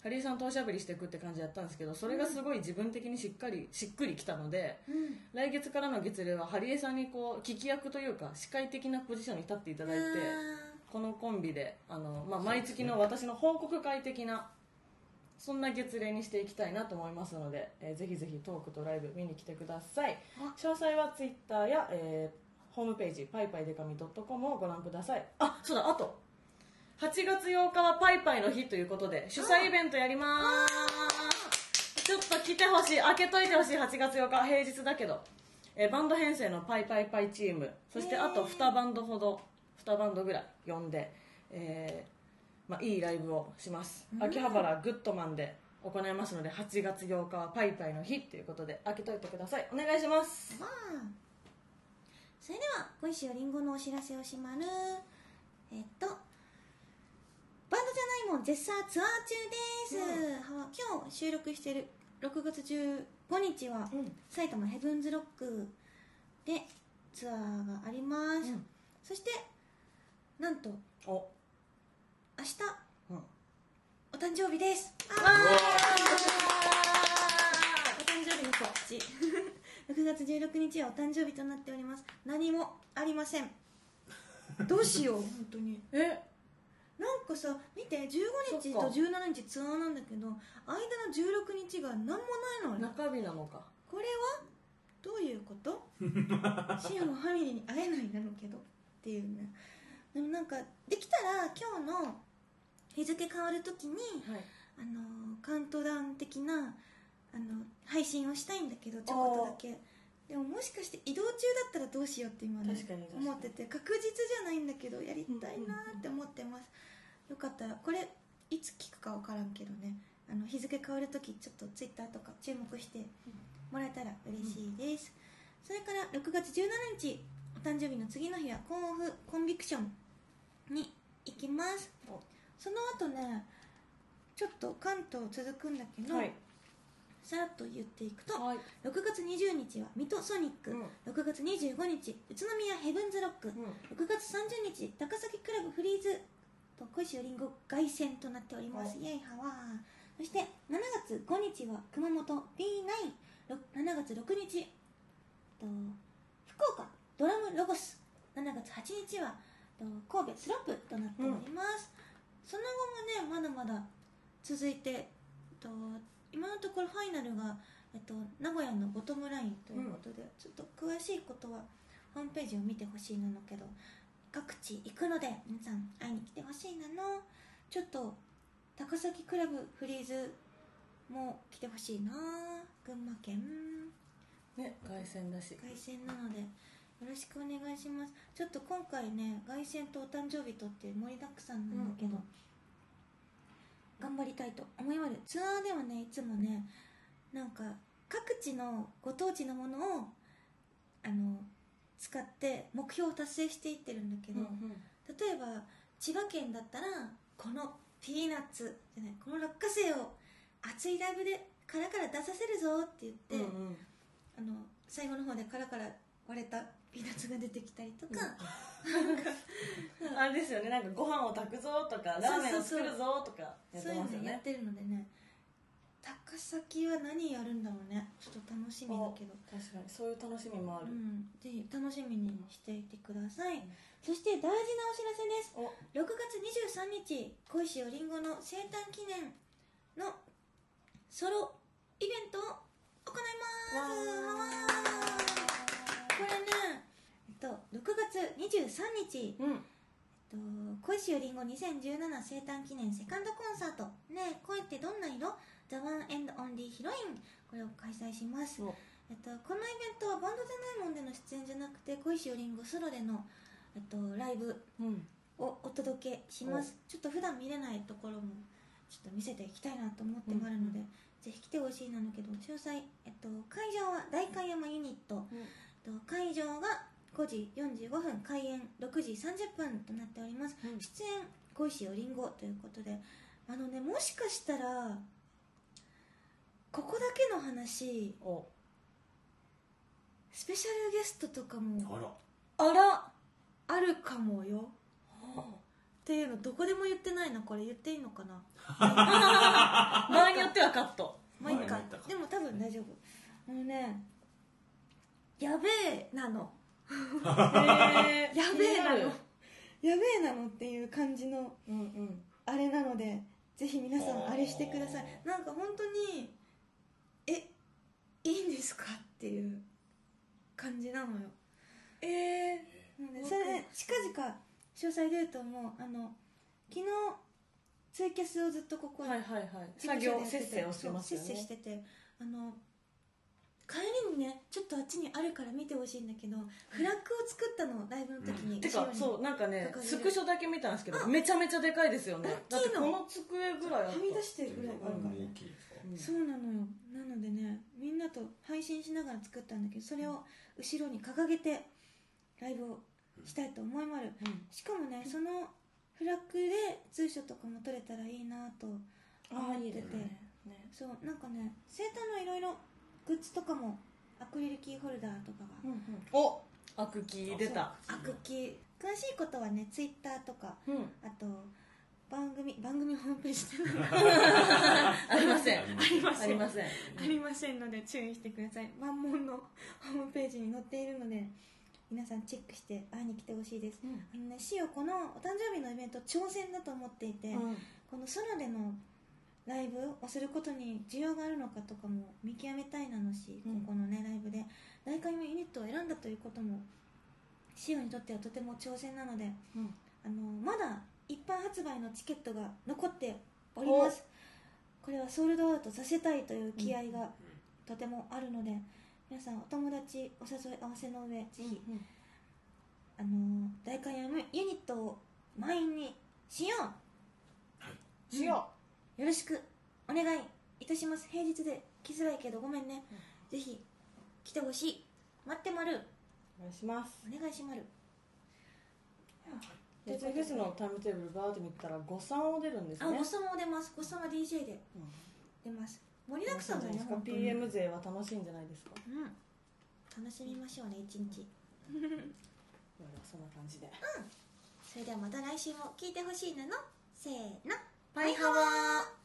Speaker 2: ハリエさんとおしゃべりしていくって感じだったんですけどそれがすごい自分的にしっかりしっくりきたので、
Speaker 1: うん。
Speaker 2: 来月からの月例はハリエさんにこう聞き役というか司会的なポジションに立っていただいてこのコンビであの、まあ、毎月の私の報告会的なそんな月例にしていきたいなと思いますので、えーぜひぜひトークとライブ見に来てください。
Speaker 1: あ。
Speaker 2: 詳細はツイッターや、えーホームページパイパイデカミ .com をご覧ください。あそうだあと8月8日はパイパイの日ということで主催イベントやります。ちょっと来てほしい開けといてほしい8月8日平日だけど、えーバンド編成のパイパイパイチーム。そしてあと2バンドほど2バンドぐらい呼んで、えーまあ、いいライブをします、秋葉原グッドマンで行いますので8月8日はパイパイの日ということで開けといてください。お願いします。
Speaker 1: まあ。それでは小石よりんごのお知らせをしまる。えっとバンドじゃないもん絶賛ツアー中です、は今日収録してる6月15日は、
Speaker 2: うん。
Speaker 1: 埼玉ヘブンズロックでツアーがあります、
Speaker 2: うん。
Speaker 1: そしてなんと
Speaker 2: お。
Speaker 1: 明日
Speaker 2: うん。
Speaker 1: お誕生日です。お誕生日の告知。6月16日はお誕生日となっております。何もありません。どうしよう本当に。
Speaker 2: ーえ？
Speaker 1: なんかさ見て15日と17日ツアーなんだけど間の16日が何もないのよ。
Speaker 2: 中日なのか。
Speaker 1: これはどういうこと？シアのファミリーに会えないだろうけど。っていうね。でもなんかできたら今日の日付変わるときに
Speaker 2: はい。
Speaker 1: あのカウントダウン的なあの配信をしたいんだけどちょこっとだけ。でももしかして移動中だったらどうしようって今ね思ってて確実じゃないんだけどやりたいなって思ってますよかった。らこれいつ聞くか分からんけどね。あの日付変わる時ちょっとツイッターとか注目してもらえたら嬉しいです、それから6月17日お誕生日の次の日はコンオフコンビクションに行きます。
Speaker 2: お
Speaker 1: その後ねちょっと関東続くんだけど、
Speaker 2: はい。
Speaker 1: さらっと言っていくと、
Speaker 2: はい。
Speaker 1: 6月20日は水戸ソニック、
Speaker 2: うん。
Speaker 1: 6月25日宇都宮ヘブンズロック、
Speaker 2: うん。
Speaker 1: 6月30日高崎クラブフリーズと小石よりんご凱旋となっております。イエイハワー。そして7月5日は熊本 B97 月6日。と福岡ドラムロゴス。7月8日はと神戸スロップとなっております、その後もねまだまだ続いてと今のところファイナルが、えっと、名古屋のボトムラインということで、ちょっと詳しいことはホームページを見てほしいなのけど各地行くので皆さん会いに来てほしいなの。ちょっと高崎クラブフリーズも来てほしいな群馬県。
Speaker 2: ね凱旋だし。
Speaker 1: 凱旋なのでよろしくお願いします。ちょっと今回ね凱旋とお誕生日とって盛りだくさんなんだけど、
Speaker 2: うんうん。
Speaker 1: 頑張りたいと思います。ツアーではねいつもねなんか各地のご当地のものをあの使って目標を達成していってるんだけど、
Speaker 2: うんうん。
Speaker 1: 例えば千葉県だったらこのピーナッツじゃないこの落花生を熱いライブで殻から出させるぞって言って、
Speaker 2: うんうん。
Speaker 1: あの最後の方で殻から割れたピーナッツが出てきたりとか、
Speaker 2: あれですよねなんかご飯を炊くぞとかラーメンを作るぞとかやって
Speaker 1: そういう
Speaker 2: ますよね
Speaker 1: のやってるのでね高崎は何やるんだろうね。ちょっと楽しみだけど、
Speaker 2: 確かに。そういう楽しみもある、
Speaker 1: うん、ぜひ楽しみにしていてください、
Speaker 2: ん。
Speaker 1: そして大事なお知らせです。
Speaker 2: お。
Speaker 1: 6月23日小石よりんごの生誕記念のソロイベントを行います。これね、えっと、6月23日、
Speaker 2: うん。
Speaker 1: えっと、小石よりんご2017生誕記念セカンドコンサート「ねえ恋ってどんな色？?The One and Only ヒロイン」これを開催します。
Speaker 2: お。
Speaker 1: えっと、このイベントはバンドじゃないもんでの出演じゃなくて小石よりんごソロでの、えっと、ライブ
Speaker 2: うん。
Speaker 1: をお届けします。ちょっと普段見れないところもちょっと見せていきたいなと思ってもあるので、ぜひ来てほしいなんだけど詳細、えっと、会場は大観山ユニット、えっと、会場が5時45分開演6時30分となっております、
Speaker 2: うん。
Speaker 1: 出演小石よりんごということであのねもしかしたらここだけの話。
Speaker 2: お。
Speaker 1: スペシャルゲストとかも
Speaker 3: あら。
Speaker 2: あら。
Speaker 1: あるかもよ。っていうのどこでも言ってないなこれ言っていいのかな？
Speaker 2: 場合によってはカット。
Speaker 1: まあいいか。でも多分大丈夫。あのねやべえなの。やべえなの。やべえなのっていう感じの
Speaker 2: うんうん。
Speaker 1: あれなのでぜひ皆さん
Speaker 3: あ
Speaker 1: れしてください。なんか本当にえいいんですか？っていう感じなのよ。
Speaker 2: ええ
Speaker 1: なのでそれで近々詳細出ると思うあの昨日ツイキャスをずっとここ
Speaker 2: はいはいはい。
Speaker 1: 事
Speaker 2: 作業節制をしてますよ
Speaker 1: そう節制し
Speaker 2: ね
Speaker 1: ててあの帰りにねちょっとあっちにあるから見てほしいんだけどフラッグを作ったのライブの時に、
Speaker 2: てかそううなんかねスクショだけ見たんですけどめちゃめちゃでかいですよね。だってこの机ぐらい
Speaker 1: はみ出してるぐらいあるから。
Speaker 3: 大
Speaker 1: ね
Speaker 3: きいですか
Speaker 2: うん。
Speaker 1: そうなのよ。なのでねみんなと配信しながら作ったんだけどそれを後ろに掲げてライブをしたいと思いまる。
Speaker 2: うん。
Speaker 1: しかもねそのフラッグで通所とかも撮れたらいいなと思ってて。
Speaker 2: ね。ね。
Speaker 1: そうなんかね生誕のいろいろグッズとかもアクリルキーホルダーとかが。
Speaker 2: おアクキー出た。
Speaker 1: アクキー。詳しいことはねツイッターとか
Speaker 2: うん。
Speaker 1: あと番組番組ホームページで。
Speaker 2: ありません。
Speaker 3: ありま
Speaker 1: せん。
Speaker 2: ありません。
Speaker 1: ありませんので注意してください。万門のホームページに載っているので皆さんチェックして会いに来てほしいです。
Speaker 2: うん。
Speaker 1: あのねシオこのお誕生日のイベント挑戦だと思っていて、
Speaker 2: うん。
Speaker 1: このソロでのライブをすることに需要があるのかとかも見極めたいなのし、
Speaker 2: うん。
Speaker 1: ここのねライブで。大会のユニットを選んだということもシオにとってはとても挑戦なので
Speaker 2: うん。
Speaker 1: あのまだ一般発売のチケットが残っております。これはソールドアウトさせたいという気合がとてもあるので、皆さんお友達お誘い合わせの上ぜひ、
Speaker 2: うん
Speaker 1: あの大会のユニットを満員にしよう。
Speaker 2: しよ
Speaker 1: よろしくお願いいたします。平日で来づらいけどごめんね、ぜひ来てほしい。待ってまる。
Speaker 2: うお願いします。
Speaker 1: お願いしまる
Speaker 2: でフェスのタイムテーブルバーって見たら誤算を出るんですね。
Speaker 1: あごさまも出ます。ごさま DJ で。
Speaker 2: うん。
Speaker 1: 出ます。盛りだくさんだね
Speaker 2: ですか PM 勢は楽しいんじゃないですか？
Speaker 1: うん。楽しみましょうね一日。
Speaker 2: ではそんな感じで。
Speaker 1: それれではまた来週も聞いてほしいなのせーの。
Speaker 2: パイハワー